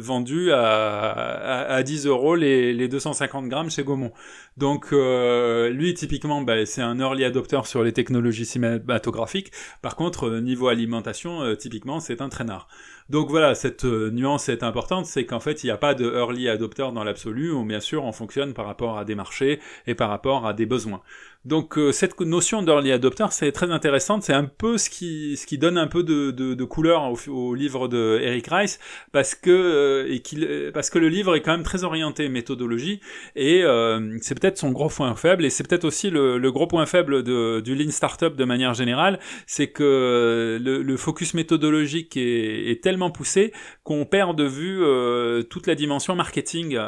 vendu à, à, à, 10 euros les, les 250 grammes chez Gaumont. Donc lui, typiquement, bah, c'est un early adopter sur les technologies cinématographiques. Par contre, euh, niveau alimentation, euh, typiquement, c'est un traînard. Donc voilà, cette euh, nuance est importante, c'est qu'en fait, il n'y a pas de early adopter dans l'absolu, où bien sûr, on fonctionne par rapport à des marchés et par rapport à des besoins. Donc euh, cette notion d'early adopter, c'est très intéressante. C'est un peu ce qui, ce qui donne un peu de, de, de couleur au, au, livre de Eric Rice, parce que euh, et qu'il, parce que le livre est quand même très orienté méthodologie et euh, c'est peut-être son gros point faible et c'est peut-être aussi le, le, gros point faible de, du lean startup de manière générale, c'est que le, le, focus méthodologique est, est tellement poussé qu'on perd de vue toute la dimension marketing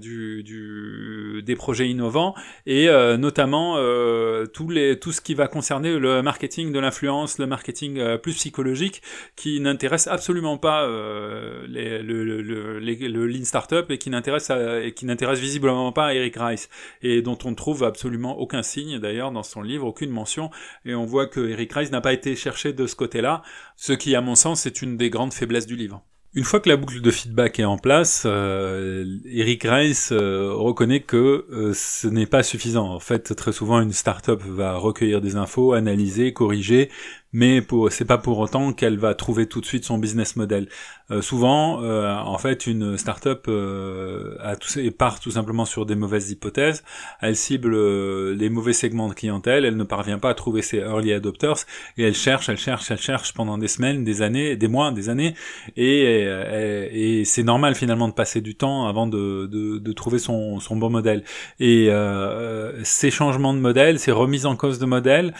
du, du, des projets innovants et notamment euh, tout, ce qui va concerner le marketing de l'influence, le marketing euh, plus psychologique, qui n'intéresse absolument pas euh, le, le, le, lean startup et qui n'intéresse et qui n'intéresse visiblement pas Eric Rice et dont on ne trouve absolument aucun signe d'ailleurs dans son livre, aucune mention. Et on voit que Eric Rice n'a pas été cherché de ce côté-là, ce qui, à mon sens, est une des grandes faiblesses du livre. Une fois que la boucle de feedback est en place, euh, Eric Rice euh, reconnaît que euh, ce n'est pas suffisant. En fait, très souvent, une startup va recueillir des infos, analyser, corriger, mais c'est pas pour autant qu'elle va trouver tout de suite son business model. Euh, souvent, euh, en fait, une startup euh, a tout, part tout simplement sur des mauvaises hypothèses. Elle cible euh, les mauvais segments de clientèle. Elle ne parvient pas à trouver ses early adopters et elle cherche, elle cherche, elle cherche pendant des semaines, des années, des mois, des années. Et, et, et c'est normal finalement de passer du temps avant de, de, de trouver son, son bon modèle. Et ces changements de modèle, ces remises en cause de modèle,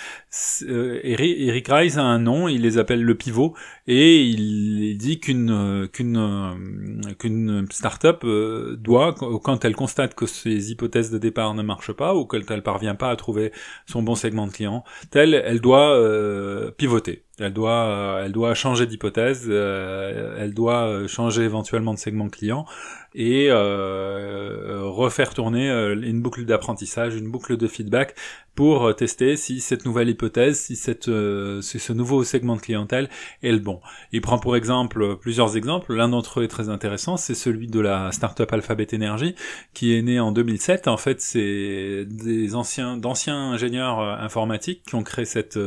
Eric A un nom, il les appelle le pivot, et il, dit qu'une qu'une qu'une startup euh, doit, quand elle constate que ses hypothèses de départ ne marchent pas ou qu'elle ne parvient pas à trouver son bon segment de client, telle, elle doit euh, pivoter. Elle doit, euh, elle doit changer d'hypothèse, elle doit changer éventuellement de segment client et euh, refaire tourner une boucle d'apprentissage, une boucle de feedback pour euh, tester si cette nouvelle hypothèse, si, cette, euh, si ce nouveau segment de clientèle est le bon. Il prend pour exemple plusieurs exemples. L'un d'entre eux est très intéressant, c'est celui de la startup Alphabet Energy qui est née en 2007. En fait, c'est des anciens d'anciens ingénieurs euh, informatiques qui ont créé cette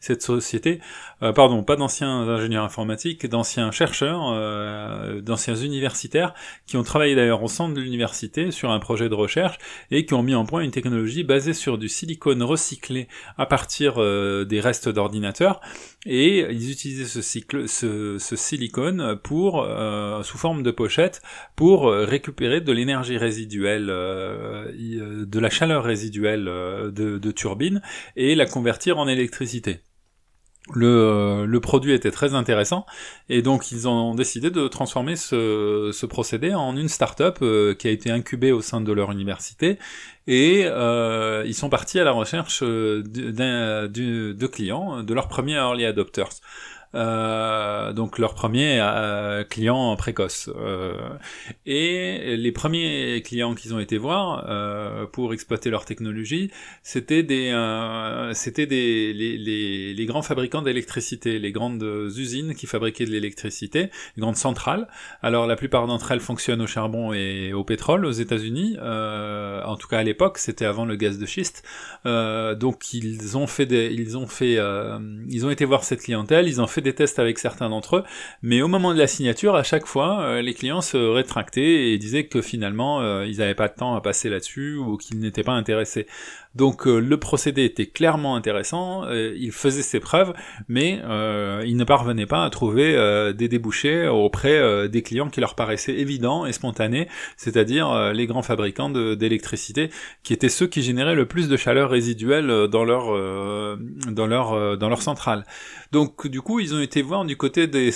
cette société. Euh, pardon, pas d'anciens ingénieurs informatiques, d'anciens chercheurs, euh, d'anciens universitaires qui ont travaillé d'ailleurs au centre de l'université sur un projet de recherche et qui ont mis en point une technologie basée sur du silicone recyclé à partir euh, des restes d'ordinateurs. Et ils utilisaient ce, cycle, ce, silicone pour euh, sous forme de pochette pour récupérer de l'énergie résiduelle, de la chaleur résiduelle de, de turbine et la convertir en électricité le, euh, le, produit était très intéressant et donc ils ont décidé de transformer ce, ce procédé en une start-up euh, qui a été incubée au sein de leur université et euh, ils sont partis à la recherche de clients, de leurs premiers early adopters. Euh, donc leur premier euh, client précoce. Euh, et les premiers clients qu'ils ont été voir euh, pour exploiter leur technologie, c'était des, c'était des les, les, grands fabricants d'électricité, les grandes usines qui fabriquaient de l'électricité, les grandes centrales. Alors la plupart d'entre elles fonctionnent au charbon et au pétrole aux États-Unis. en tout cas à l'époque, c'était avant le gaz de schiste. donc ils ont fait des, ils ont fait, ils ont été voir cette clientèle, ils ont fait des tests avec certains d'entre eux, mais au moment de la signature, à chaque fois, euh, les clients se rétractaient et disaient que finalement, euh, ils n'avaient pas de temps à passer là-dessus ou qu'ils n'étaient pas intéressés. Donc euh, le procédé était clairement intéressant, euh, il faisait ses preuves, mais euh, il ne parvenait pas à trouver des débouchés auprès des clients qui leur paraissaient évidents et spontanés, c'est-à-dire les grands fabricants d'électricité, qui étaient ceux qui généraient le plus de chaleur résiduelle dans leur dans centrale. Donc du coup, ils ont été voir du côté des,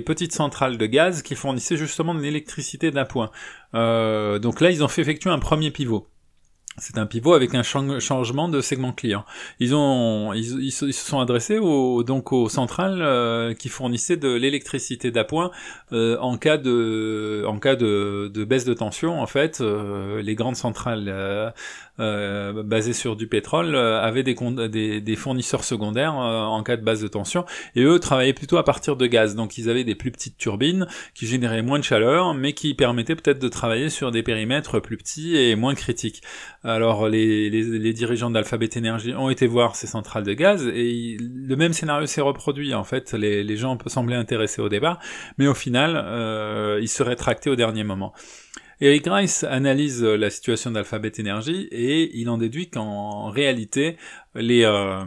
petites centrales de gaz qui fournissaient justement de l'électricité d'appoint. donc là, ils ont fait effectuer un premier pivot. C'est un pivot avec un changement de segment client. Ils ont, ils, se sont adressés aux, donc aux centrales euh, qui fournissaient de l'électricité d'appoint euh, en cas de, en cas de, de, baisse de tension. En fait, euh, les grandes centrales euh, basés sur du pétrole euh, avaient des, des, des, fournisseurs secondaires euh, en cas de baisse de tension. Et eux travaillaient plutôt à partir de gaz. Donc ils avaient des plus petites turbines qui généraient moins de chaleur mais qui permettaient peut-être de travailler sur des périmètres plus petits et moins critiques. Alors les, dirigeants d'Alphabet Energy ont été voir ces centrales de gaz et le même scénario s'est reproduit. En fait les, les gens semblaient intéressés au départ mais au final euh, ils se rétractaient au dernier moment Eric Rice analyse la situation d'Alphabet Energy et il en déduit qu'en réalité, les, euh,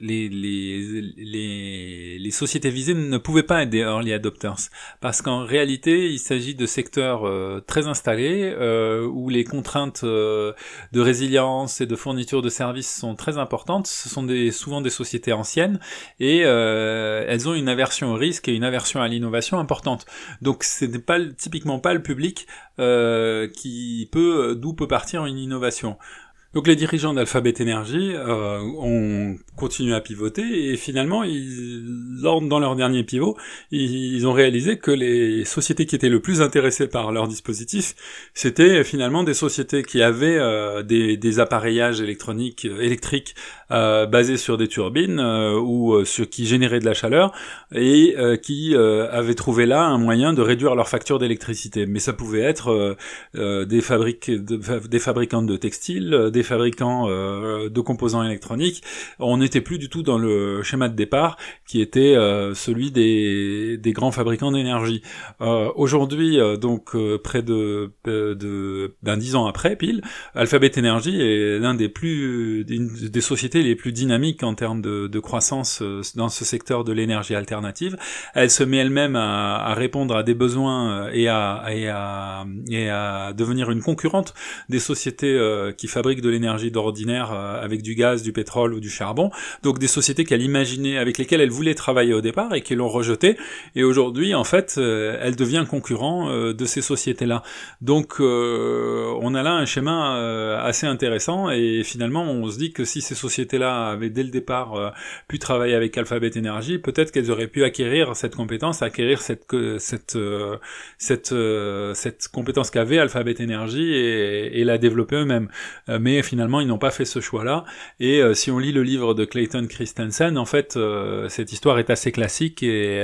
les, les, les, les, sociétés visées ne pouvaient pas être des early adopters. Parce qu'en réalité il s'agit de secteurs euh, très installés euh, où les contraintes euh, de résilience et de fourniture de services sont très importantes. Ce sont des, souvent des sociétés anciennes et euh, elles ont une aversion au risque et une aversion à l'innovation importante. Donc ce n'est pas typiquement pas le public qui peut d'où peut partir une innovation donc les dirigeants d'Alphabet Energy euh, ont continué à pivoter et finalement, ils, lors, dans leur dernier pivot, ils, ont réalisé que les sociétés qui étaient le plus intéressées par leur dispositif, c'était finalement des sociétés qui avaient euh, des, des, appareillages électroniques, euh, électriques euh, basés sur des turbines euh, ou ce qui générait de la chaleur et qui avaient trouvé là un moyen de réduire leur facture d'électricité. Mais ça pouvait être des, fabriques, des fabricants de textiles, des fabricants euh, de composants électroniques, on n'était plus du tout dans le schéma de départ qui était euh, celui des, grands fabricants d'énergie. Euh, aujourd'hui, donc près de d'un dix ans après, pile, Alphabet Energy est l'un des plus des sociétés les plus dynamiques en termes de, croissance dans ce secteur de l'énergie alternative. Elle se met elle-même à, à, répondre à des besoins et à, et à, et à devenir une concurrente des sociétés qui fabriquent de l'énergie d'ordinaire euh, avec du gaz, du pétrole ou du charbon. Donc des sociétés qu'elle imaginait, avec lesquelles elle voulait travailler au départ et qui l'ont rejeté. Et aujourd'hui, en fait, euh, elle devient concurrent euh, de ces sociétés-là. Donc on a là un schéma assez intéressant et finalement on se dit que si ces sociétés-là avaient dès le départ pu travailler avec Alphabet Energy, peut-être qu'elles auraient pu acquérir cette compétence, acquérir cette cette cette cette compétence qu'avait Alphabet Energy et, et la développer eux-mêmes. mais finalement ils n'ont pas fait ce choix-là. Et euh, si on lit le livre de Clayton Christensen, en fait, euh, cette histoire est assez classique et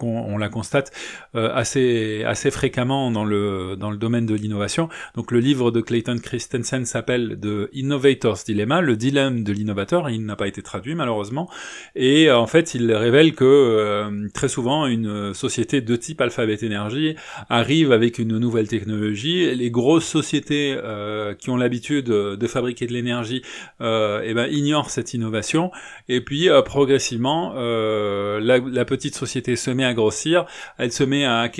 on la constate euh, assez assez fréquemment dans le dans le domaine de l'innovation. Donc le livre de Clayton Christensen s'appelle The Innovator's Dilemma, le dilemme de l'innovateur. Il n'a pas été traduit malheureusement. Et en fait, il révèle que très souvent une société de type Alphabet Energy arrive avec une nouvelle technologie. Les grosses sociétés qui ont l'habitude de de fabriquer de l'énergie, euh, eh ben, ignore cette innovation. Et puis euh, progressivement, euh, la, petite société se met à grossir, elle se met à,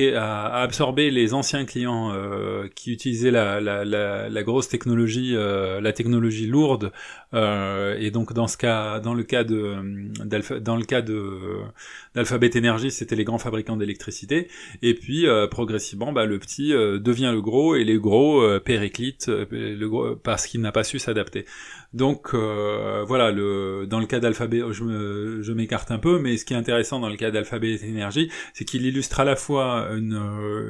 absorber les anciens clients euh, qui utilisaient la, la, la, grosse technologie, la technologie lourde. et donc dans ce cas, dans le cas de, dans le cas de d'Alphabet Energy, c'était les grands fabricants d'électricité. Et puis progressivement, bah, le petit devient le gros et les gros le gros, parce qu'il n'a pas su s'adapter. Donc voilà, le, dans le cas d'Alphabet, je, je m'écarte un peu, mais ce qui est intéressant dans le cas d'Alphabet Énergie, c'est qu'il illustre à la fois une,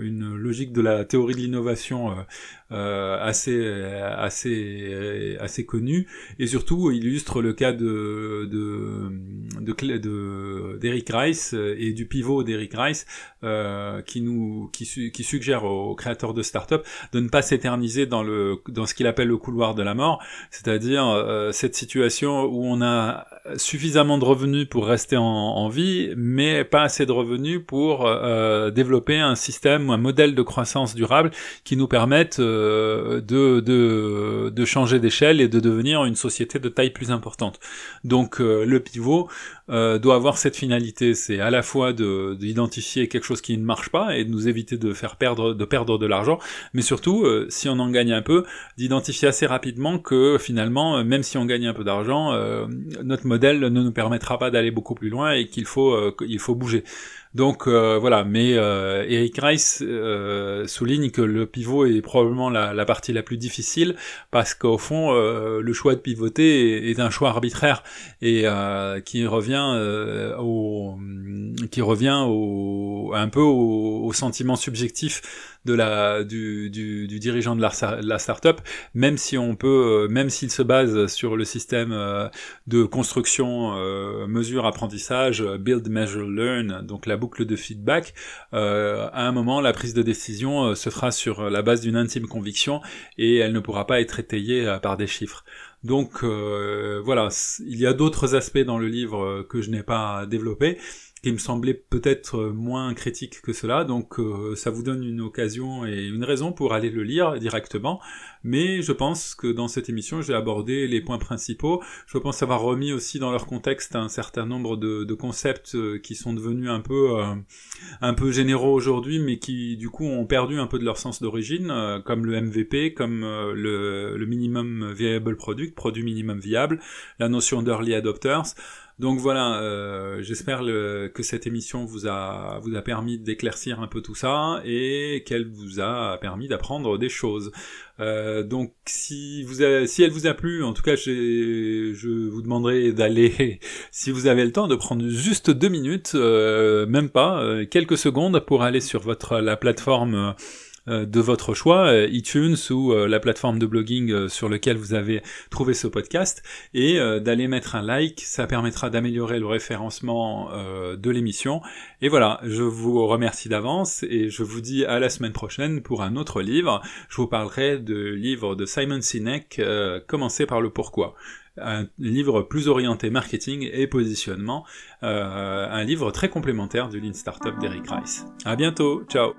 une logique de la théorie de l'innovation euh, assez assez assez connu et surtout illustre le cas de de d'Eric Rice et du pivot d'Eric Rice euh, qui nous qui, qui suggère aux créateurs de start-up de ne pas s'éterniser dans le dans ce qu'il appelle le couloir de la mort, c'est-à-dire euh, cette situation où on a suffisamment de revenus pour rester en, en vie, mais pas assez de revenus pour euh, développer un système ou un modèle de croissance durable qui nous permette euh, de, de, de changer d'échelle et de devenir une société de taille plus importante. Donc euh, le pivot euh, doit avoir cette finalité, c'est à la fois d'identifier quelque chose qui ne marche pas et de nous éviter de faire perdre de perdre de l'argent, mais surtout si on en gagne un peu, d'identifier assez rapidement que finalement, même si on gagne un peu d'argent, notre modèle ne nous permettra pas d'aller beaucoup plus loin et qu'il faut il faut bouger. Donc euh, voilà, mais euh, Eric Rice euh, souligne que le pivot est probablement la, partie la plus difficile parce qu'au fond, le choix de pivoter est, un choix arbitraire et qui revient au qui revient au un peu au sentiment subjectif de la du, du, dirigeant de la, startup, même si on peut, euh, même s'il se base sur le système euh, de construction, euh, mesure, apprentissage, build, measure, learn, donc la boucle de feedback, à un moment la prise de décision se fera sur la base d'une intime conviction et elle ne pourra pas être étayée par des chiffres. Donc voilà, il y a d'autres aspects dans le livre que je n'ai pas développés, qui me semblait peut-être euh, moins critique que cela, donc euh, ça vous donne une occasion et une raison pour aller le lire directement, mais je pense que dans cette émission j'ai abordé les points principaux, je pense avoir remis aussi dans leur contexte un certain nombre de, concepts euh, qui sont devenus un peu, un peu généraux aujourd'hui, mais qui du coup ont perdu un peu de leur sens d'origine, comme le MVP, comme le, le minimum viable product, produit minimum viable, la notion d'early adopters, donc voilà, euh, j'espère que cette émission vous a, vous a permis d'éclaircir un peu tout ça et qu'elle vous a permis d'apprendre des choses. Euh, donc si, vous si elle vous a plu, en tout cas je vous demanderai d'aller, si vous avez le temps, de prendre juste deux minutes, euh, même pas, quelques secondes pour aller sur votre la plateforme de votre choix, euh, iTunes ou euh, la plateforme de blogging sur lequel vous avez trouvé ce podcast, et d'aller mettre un like, ça permettra d'améliorer le référencement de l'émission. Et voilà, je vous remercie d'avance et je vous dis à la semaine prochaine pour un autre livre. Je vous parlerai de livre de Simon Sinek, Commencer par le pourquoi un livre plus orienté marketing et positionnement, un livre très complémentaire du Lean Startup d'Eric Rice. À bientôt, ciao